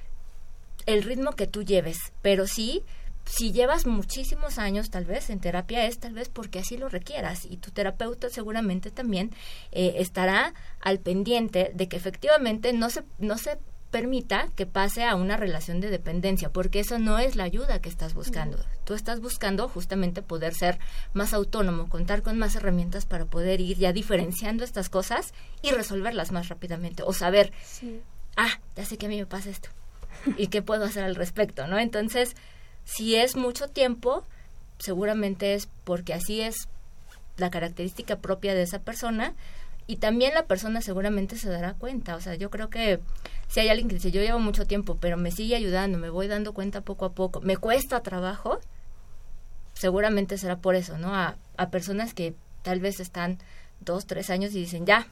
A: el ritmo que tú lleves, pero sí si llevas muchísimos años tal vez en terapia es tal vez porque así lo requieras y tu terapeuta seguramente también eh, estará al pendiente de que efectivamente no se no se permita que pase a una relación de dependencia, porque eso no es la ayuda que estás buscando. Tú estás buscando justamente poder ser más autónomo, contar con más herramientas para poder ir ya diferenciando estas cosas y resolverlas más rápidamente o saber, ah, ya sé que a mí me pasa esto y qué puedo hacer al respecto, ¿no? Entonces, si es mucho tiempo, seguramente es porque así es la característica propia de esa persona y también la persona seguramente se dará cuenta. O sea, yo creo que si hay alguien que dice, yo llevo mucho tiempo, pero me sigue ayudando, me voy dando cuenta poco a poco, me cuesta trabajo, seguramente será por eso, ¿no? A, a personas que tal vez están dos, tres años y dicen, ya,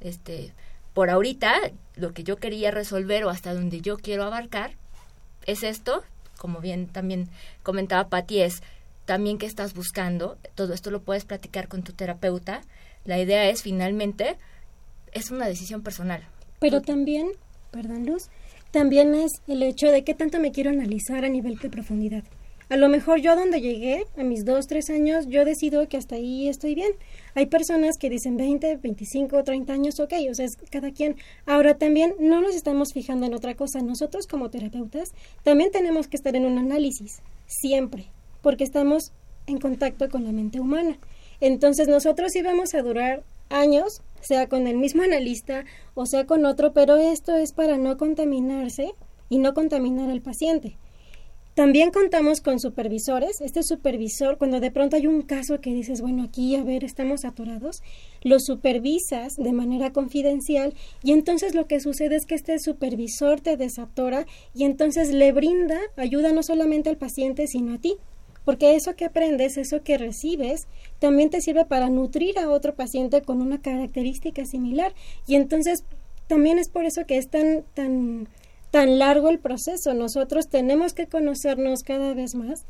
A: este, por ahorita, lo que yo quería resolver o hasta donde yo quiero abarcar es esto, como bien también comentaba Patti, es también qué estás buscando. Todo esto lo puedes platicar con tu terapeuta. La idea es finalmente, es una decisión personal.
D: Pero también, perdón Luz, también es el hecho de qué tanto me quiero analizar a nivel de profundidad. A lo mejor yo a donde llegué, a mis dos, tres años, yo decido que hasta ahí estoy bien. Hay personas que dicen 20, 25, 30 años, ok, o sea, es cada quien. Ahora también no nos estamos fijando en otra cosa. Nosotros como terapeutas también tenemos que estar en un análisis, siempre, porque estamos en contacto con la mente humana. Entonces nosotros íbamos a durar años, sea con el mismo analista o sea con otro, pero esto es para no contaminarse y no contaminar al paciente. También contamos con supervisores. Este supervisor, cuando de pronto hay un caso que dices, bueno, aquí, a ver, estamos atorados, lo supervisas de manera confidencial y entonces lo que sucede es que este supervisor te desatora y entonces le brinda ayuda no solamente al paciente, sino a ti. Porque eso que aprendes, eso que recibes, también te sirve para nutrir a otro paciente con una característica similar. Y entonces también es por eso que es tan, tan tan largo el proceso. Nosotros tenemos que conocernos cada vez más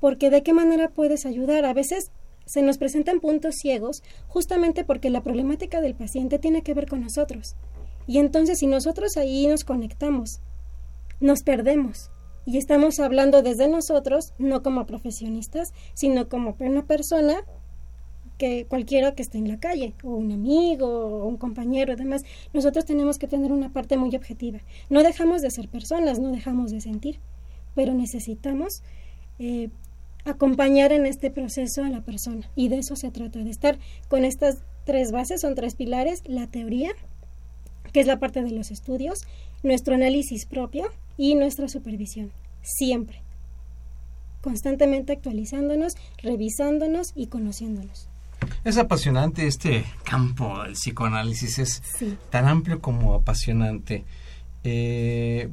D: porque de qué manera puedes ayudar. A veces se nos presentan puntos ciegos justamente porque la problemática del paciente tiene que ver con nosotros. Y entonces si nosotros ahí nos conectamos, nos perdemos y estamos hablando desde nosotros, no como profesionistas, sino como una persona que cualquiera que esté en la calle, o un amigo, o un compañero, además, nosotros tenemos que tener una parte muy objetiva. No dejamos de ser personas, no dejamos de sentir, pero necesitamos eh, acompañar en este proceso a la persona. Y de eso se trata, de estar con estas tres bases, son tres pilares, la teoría, que es la parte de los estudios, nuestro análisis propio y nuestra supervisión, siempre constantemente actualizándonos, revisándonos y conociéndonos.
F: Es apasionante este campo del psicoanálisis, es tan amplio como apasionante. Eh,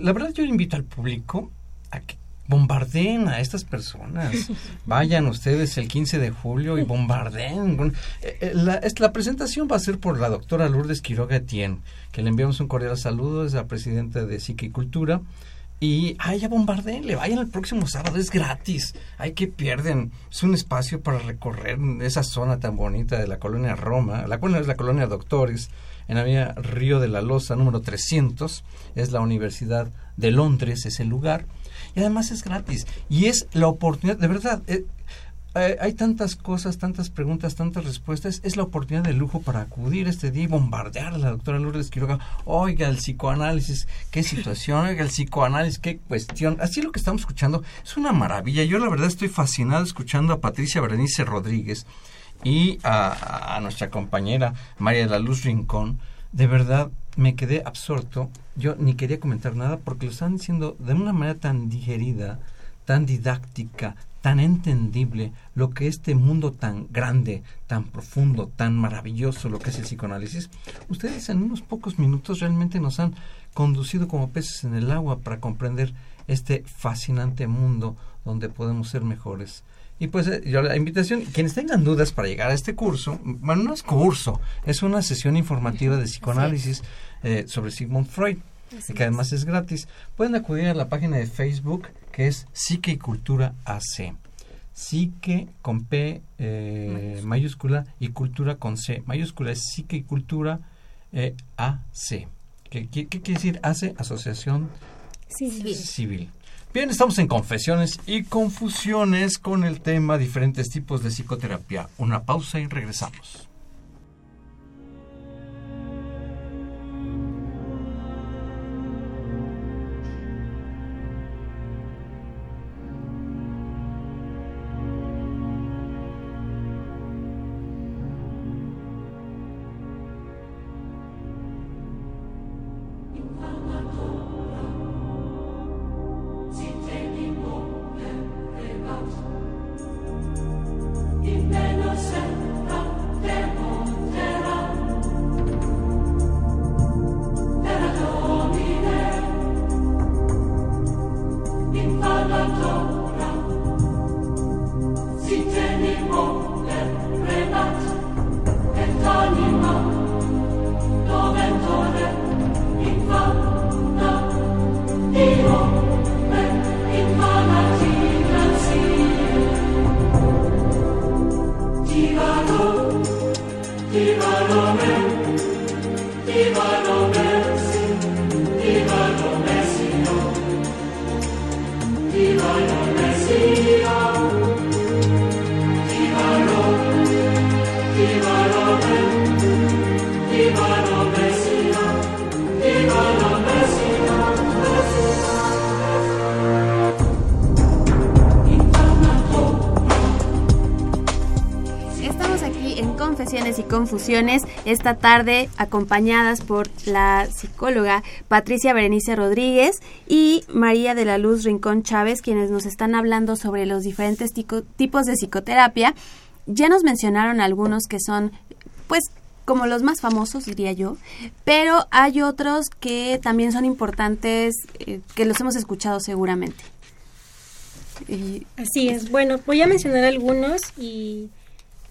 F: la verdad yo invito al público a que bombardeen a estas personas. Vayan ustedes el 15 de julio y bombardeen. Eh, eh, la, la, presentación va a ser por la doctora Lourdes Quiroga Etienne, que le enviamos un cordial saludo, es la presidenta de Psiquicultura. Y ay, ya le vayan el próximo sábado, es gratis. Ay, que pierden. Es un espacio para recorrer esa zona tan bonita de la colonia Roma. La colonia es la colonia Doctores, en la vía Río de la Loza, número 300. Es la Universidad de Londres, es el lugar. Y además es gratis. Y es la oportunidad, de verdad, eh, eh, hay tantas cosas, tantas preguntas, tantas respuestas. Es la oportunidad de lujo para acudir este día y bombardear a la doctora Lourdes Quiroga. Oiga, el psicoanálisis, qué situación, oiga, el psicoanálisis, qué cuestión. Así lo que estamos escuchando es una maravilla. Yo la verdad estoy fascinado escuchando a Patricia Berenice Rodríguez y a, a nuestra compañera María de la Luz Rincón. De verdad, me quedé absorto. Yo ni quería comentar nada porque lo están diciendo de una manera tan digerida, tan didáctica, tan entendible lo que este mundo tan grande, tan profundo, tan maravilloso, lo que es el psicoanálisis, ustedes en unos pocos minutos realmente nos han conducido como peces en el agua para comprender este fascinante mundo donde podemos ser mejores. Y pues eh, yo la invitación, quienes tengan dudas para llegar a este curso, bueno, no es curso, es una sesión informativa de psicoanálisis eh, sobre Sigmund Freud, que además es gratis. Pueden acudir a la página de Facebook que es Psique y Cultura AC. Psique con P eh, mayúscula y cultura con C mayúscula. Es Psique y Cultura eh, AC. ¿Qué, qué, qué quiere decir AC? Asociación
D: Civil.
F: Civil. Bien, estamos en confesiones y confusiones con el tema diferentes tipos de psicoterapia. Una pausa y regresamos.
B: Esta tarde acompañadas por la psicóloga Patricia Berenice Rodríguez y María de la Luz Rincón Chávez, quienes nos están hablando sobre los diferentes tipos de psicoterapia. Ya nos mencionaron algunos que son, pues, como los más famosos, diría yo, pero hay otros que también son importantes, eh, que los hemos escuchado seguramente.
D: Así es. Bueno, voy a mencionar algunos y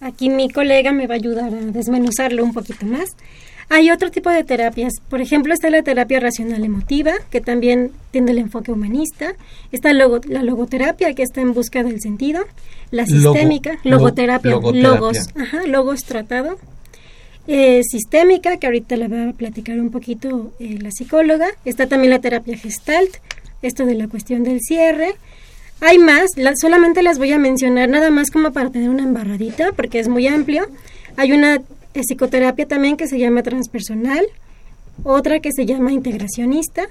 D: aquí mi colega me va a ayudar a desmenuzarlo un poquito más. Hay otro tipo de terapias. Por ejemplo, está la terapia racional emotiva, que también tiene el enfoque humanista. Está logo- la logoterapia, que está en busca del sentido. La sistémica,
F: lo-
D: logoterapia,
F: logoterapia.
D: logos, ajá, logos tratado. Eh, sistémica, que ahorita le va a platicar un poquito eh, la psicóloga. Está también la terapia gestalt, esto de la cuestión del cierre. Hay más, la- solamente las voy a mencionar nada más como para tener una embarradita, porque es muy amplio. Hay una psicoterapia también que se llama transpersonal, otra que se llama integracionista,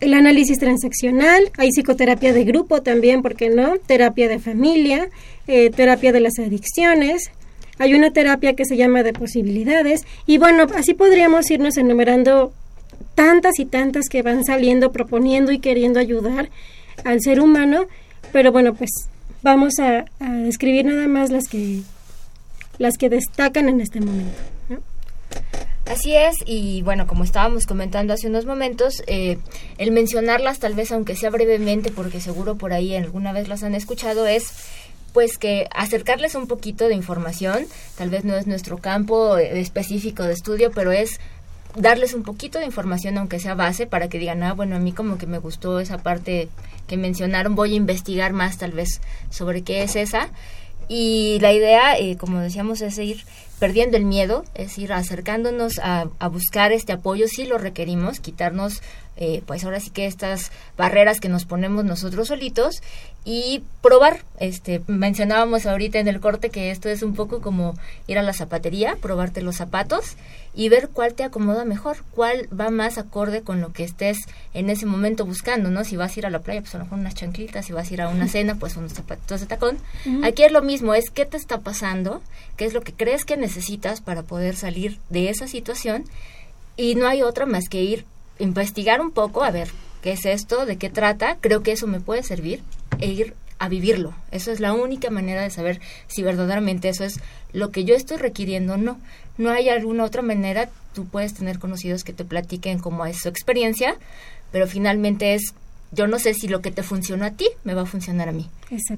D: el análisis transaccional, hay psicoterapia de grupo también, ¿por qué no? Terapia de familia, eh, terapia de las adicciones, hay una terapia que se llama de posibilidades, y bueno, así podríamos irnos enumerando tantas y tantas que van saliendo, proponiendo y queriendo ayudar al ser humano, pero bueno, pues vamos a, describir nada más las que las que destacan en este momento.
A: Así es, y bueno, como estábamos comentando hace unos momentos, eh, el mencionarlas tal vez aunque sea brevemente, porque seguro por ahí alguna vez las han escuchado, es pues que acercarles un poquito de información, tal vez no es nuestro campo eh, específico de estudio, pero es darles un poquito de información aunque sea base para que digan, ah, bueno, a mí como que me gustó esa parte que mencionaron, voy a investigar más tal vez sobre qué es esa. Y la idea, eh, como decíamos, es ir perdiendo el miedo, es ir acercándonos a, a buscar este apoyo si lo requerimos, quitarnos, eh, pues ahora sí que estas barreras que nos ponemos nosotros solitos y probar. Este, mencionábamos ahorita en el corte que esto es un poco como ir a la zapatería, probarte los zapatos y ver cuál te acomoda mejor, cuál va más acorde con lo que estés en ese momento buscando, ¿no? Si vas a ir a la playa, pues a lo mejor unas chanclitas, si vas a ir a una cena, pues unos zapatitos de tacón. Aquí es lo mismo, es qué te está pasando, qué es lo que crees que necesitas para poder salir de esa situación y no hay otra más que ir investigar un poco, a ver qué es esto, de qué trata, creo que eso me puede servir e ir a vivirlo. Eso es la única manera de saber si verdaderamente eso es lo que yo estoy requiriendo o no. No hay alguna otra manera, tú puedes tener conocidos que te platiquen cómo es su experiencia, pero finalmente es yo no sé si lo que te funcionó a ti me va a funcionar a mí.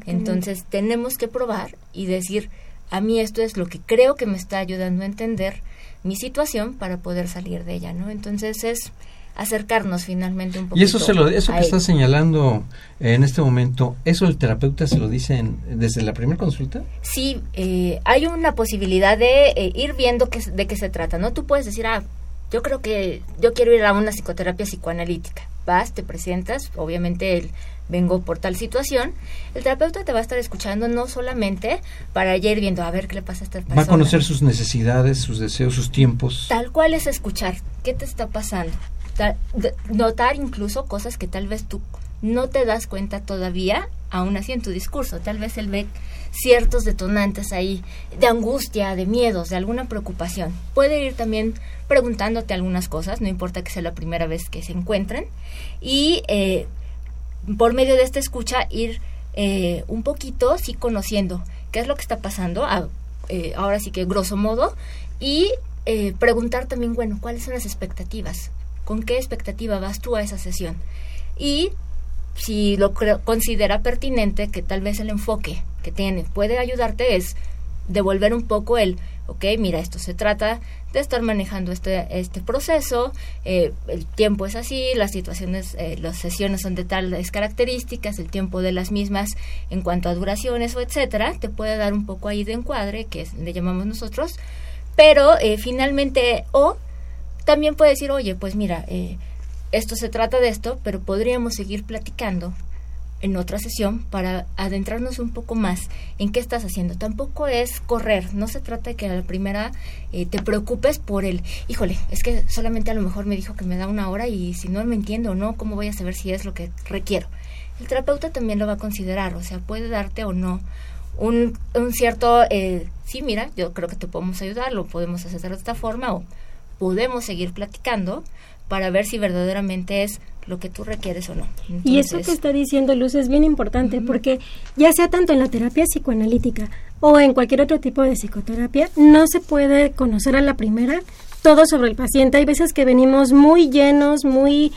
A: Entonces tenemos que probar y decir, a mí esto es lo que creo que me está ayudando a entender mi situación para poder salir de ella, ¿no? Entonces es acercarnos finalmente un poco.
F: Y eso se lo, eso que está señalando en este momento, ¿eso el terapeuta se lo dice desde la primera consulta?
A: Sí, eh, hay una posibilidad de eh, ir viendo que, de qué se trata, ¿no? Tú puedes decir, ah, yo creo que yo quiero ir a una psicoterapia psicoanalítica. Vas, te presentas, obviamente el, vengo por tal situación, el terapeuta te va a estar escuchando no solamente para ir viendo a ver qué le pasa a esta persona.
F: Va a conocer sus necesidades, sus deseos, sus tiempos.
A: Tal cual es escuchar, ¿qué te está pasando? Notar incluso cosas que tal vez tú no te das cuenta todavía, aún así en tu discurso. Tal vez él ve ciertos detonantes ahí de angustia, de miedos, de alguna preocupación. Puede ir también preguntándote algunas cosas, no importa que sea la primera vez que se encuentren, y eh, por medio de esta escucha ir eh, un poquito, sí, conociendo qué es lo que está pasando, eh, ahora sí que grosso modo, y preguntar también, bueno, cuáles son las expectativas con qué expectativa vas tú a esa sesión. Y si lo considera pertinente, que tal vez el enfoque que tiene puede ayudarte es devolver un poco el, ok, mira, esto se trata de estar manejando este, este proceso, eh, el tiempo es así, las situaciones, eh, las sesiones son de tales características, el tiempo de las mismas en cuanto a duraciones o etcétera, te puede dar un poco ahí de encuadre, que le llamamos nosotros, pero eh, finalmente, o también puede decir, oye, pues mira, eh, esto se trata de esto, pero podríamos seguir platicando en otra sesión para adentrarnos un poco más en qué estás haciendo. Tampoco es correr, no se trata de que a la primera eh, te preocupes por el, híjole, es que solamente a lo mejor me dijo que me da una hora y si no me entiendo o no, ¿cómo voy a saber si es lo que requiero? El terapeuta también lo va a considerar, o sea, puede darte o no un, un cierto, eh, sí, mira, yo creo que te podemos ayudar, lo podemos hacer de esta forma o podemos seguir platicando para ver si verdaderamente es lo que tú requieres o no.
D: y eso que está diciendo Luz es bien importante porque ya sea tanto en la terapia psicoanalítica o en cualquier otro tipo de psicoterapia, no se puede conocer a la primera todo sobre el paciente. Hay veces que venimos muy llenos, muy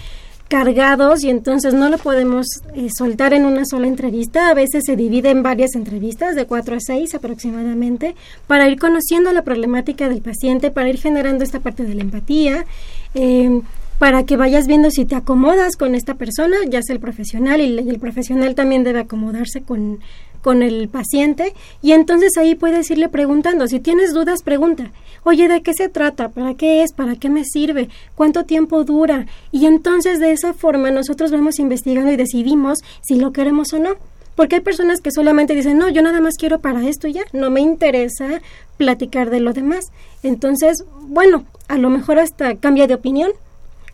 D: cargados y entonces no lo podemos eh, soltar en una sola entrevista. A veces se divide en varias entrevistas, de cuatro a seis aproximadamente, para ir conociendo la problemática del paciente, para ir generando esta parte de la empatía. Eh, para que vayas viendo si te acomodas con esta persona, ya sea el profesional, y el profesional también debe acomodarse con, con el paciente, y entonces ahí puedes irle preguntando, si tienes dudas, pregunta, oye, ¿de qué se trata? ¿Para qué es? ¿Para qué me sirve? ¿Cuánto tiempo dura? Y entonces de esa forma nosotros vamos investigando y decidimos si lo queremos o no. Porque hay personas que solamente dicen, no, yo nada más quiero para esto ya, no me interesa platicar de lo demás. Entonces, bueno, a lo mejor hasta cambia de opinión,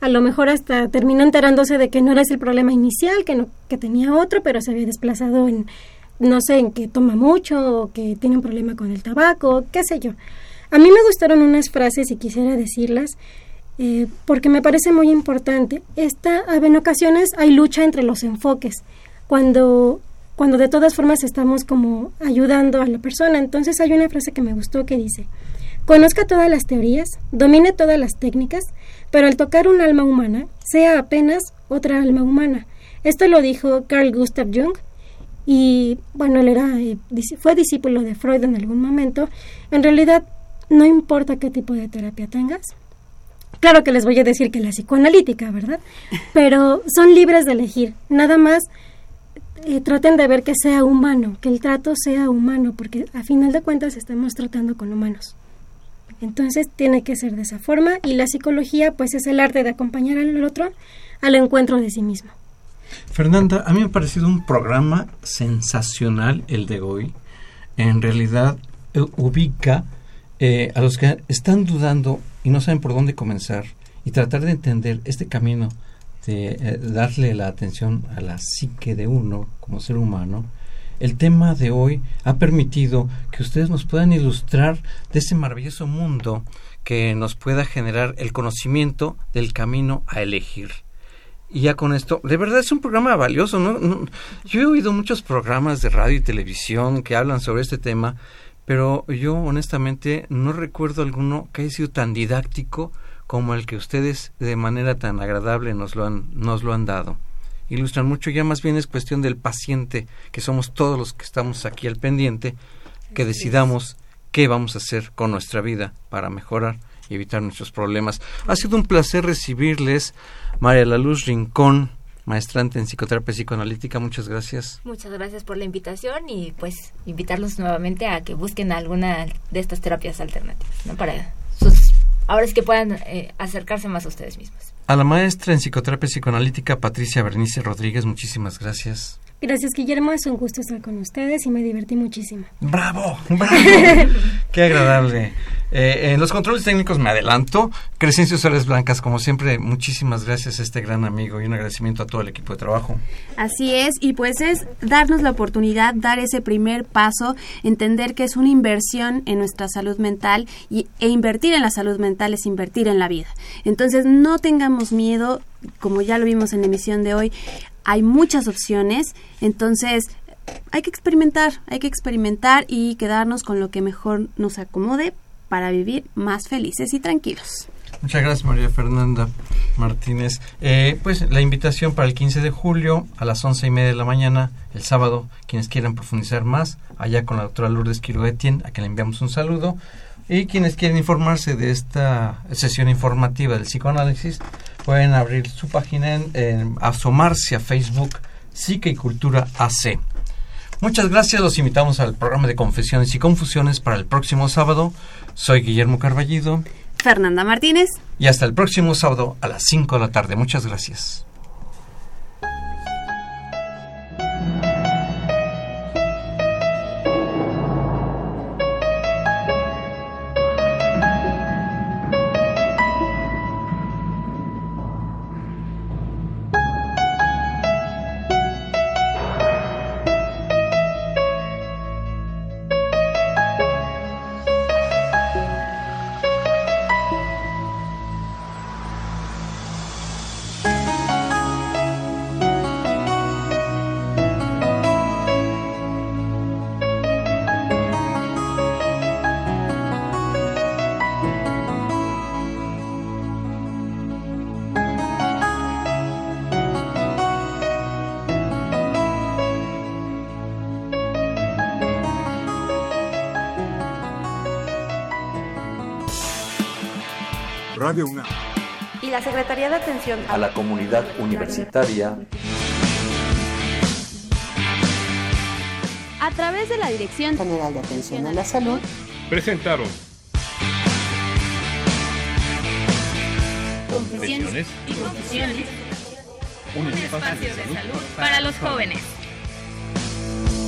D: a lo mejor hasta terminó enterándose de que no era ese el problema inicial, que, no, que tenía otro, pero se había desplazado en, no sé, en que toma mucho o que tiene un problema con el tabaco, qué sé yo. A mí me gustaron unas frases y quisiera decirlas eh, porque me parece muy importante. Esta, en ocasiones hay lucha entre los enfoques, cuando, cuando de todas formas estamos como ayudando a la persona. Entonces hay una frase que me gustó que dice, conozca todas las teorías, domine todas las técnicas, pero al tocar un alma humana, sea apenas otra alma humana. Esto lo dijo Carl Gustav Jung y bueno, él era, eh, fue discípulo de Freud en algún momento. En realidad, no importa qué tipo de terapia tengas. Claro que les voy a decir que la psicoanalítica, ¿verdad? Pero son libres de elegir. Nada más eh, traten de ver que sea humano, que el trato sea humano, porque a final de cuentas estamos tratando con humanos. Entonces tiene que ser de esa forma y la psicología pues es el arte de acompañar al otro al encuentro de sí mismo.
F: Fernanda, a mí me ha parecido un programa sensacional el de hoy. En realidad eh, ubica eh, a los que están dudando y no saben por dónde comenzar y tratar de entender este camino de eh, darle la atención a la psique de uno como ser humano el tema de hoy ha permitido que ustedes nos puedan ilustrar de ese maravilloso mundo que nos pueda generar el conocimiento del camino a elegir. Y ya con esto, de verdad es un programa valioso, ¿no? Yo he oído muchos programas de radio y televisión que hablan sobre este tema, pero yo honestamente no recuerdo alguno que haya sido tan didáctico como el que ustedes de manera tan agradable nos lo han, nos lo han dado. ilustran mucho, ya más bien es cuestión del paciente, que somos todos los que estamos aquí al pendiente, que decidamos qué vamos a hacer con nuestra vida para mejorar y evitar nuestros problemas. Ha sido un placer recibirles, María La Luz Rincón, maestrante en psicoterapia psicoanalítica. Muchas gracias.
A: Muchas gracias por la invitación y pues invitarlos nuevamente a que busquen alguna de estas terapias alternativas, ¿no? Para sus ahora es que puedan eh, acercarse más a ustedes mismos.
F: A la maestra en psicoterapia psicoanalítica Patricia Bernice Rodríguez, muchísimas gracias.
D: Gracias, Guillermo. Es un gusto estar con ustedes y me divertí muchísimo.
F: ¡Bravo! ¡Bravo! ¡Qué agradable! Eh, en los controles técnicos me adelanto. Crescencio Suárez Blancas, como siempre, muchísimas gracias a este gran amigo y un agradecimiento a todo el equipo de trabajo.
B: Así es, y pues es darnos la oportunidad, dar ese primer paso, entender que es una inversión en nuestra salud mental y, e invertir en la salud mental es invertir en la vida. Entonces, no tengamos miedo, como ya lo vimos en la emisión de hoy, hay muchas opciones, entonces hay que experimentar, hay que experimentar y quedarnos con lo que mejor nos acomode para vivir más felices y tranquilos.
F: Muchas gracias María Fernanda Martínez. Eh, pues la invitación para el 15 de julio a las once y media de la mañana, el sábado, quienes quieran profundizar más, allá con la doctora Lourdes Quiroguetien, a quien le enviamos un saludo. Y quienes quieren informarse de esta sesión informativa del psicoanálisis, pueden abrir su página en, asomarse a Facebook Psique y Cultura AC. Muchas gracias, los invitamos al programa de Confesiones y Confusiones para el próximo sábado. Soy Guillermo Carballido.
B: Fernanda Martínez.
F: Y hasta el próximo sábado a las 5 de la tarde. Muchas gracias.
B: Secretaría de Atención
C: a la Comunidad Universitaria.
B: A través de la Dirección
H: General de Atención a la Salud.
E: Presentaron.
B: Confesiones y confusiones. Un espacio de salud para los jóvenes.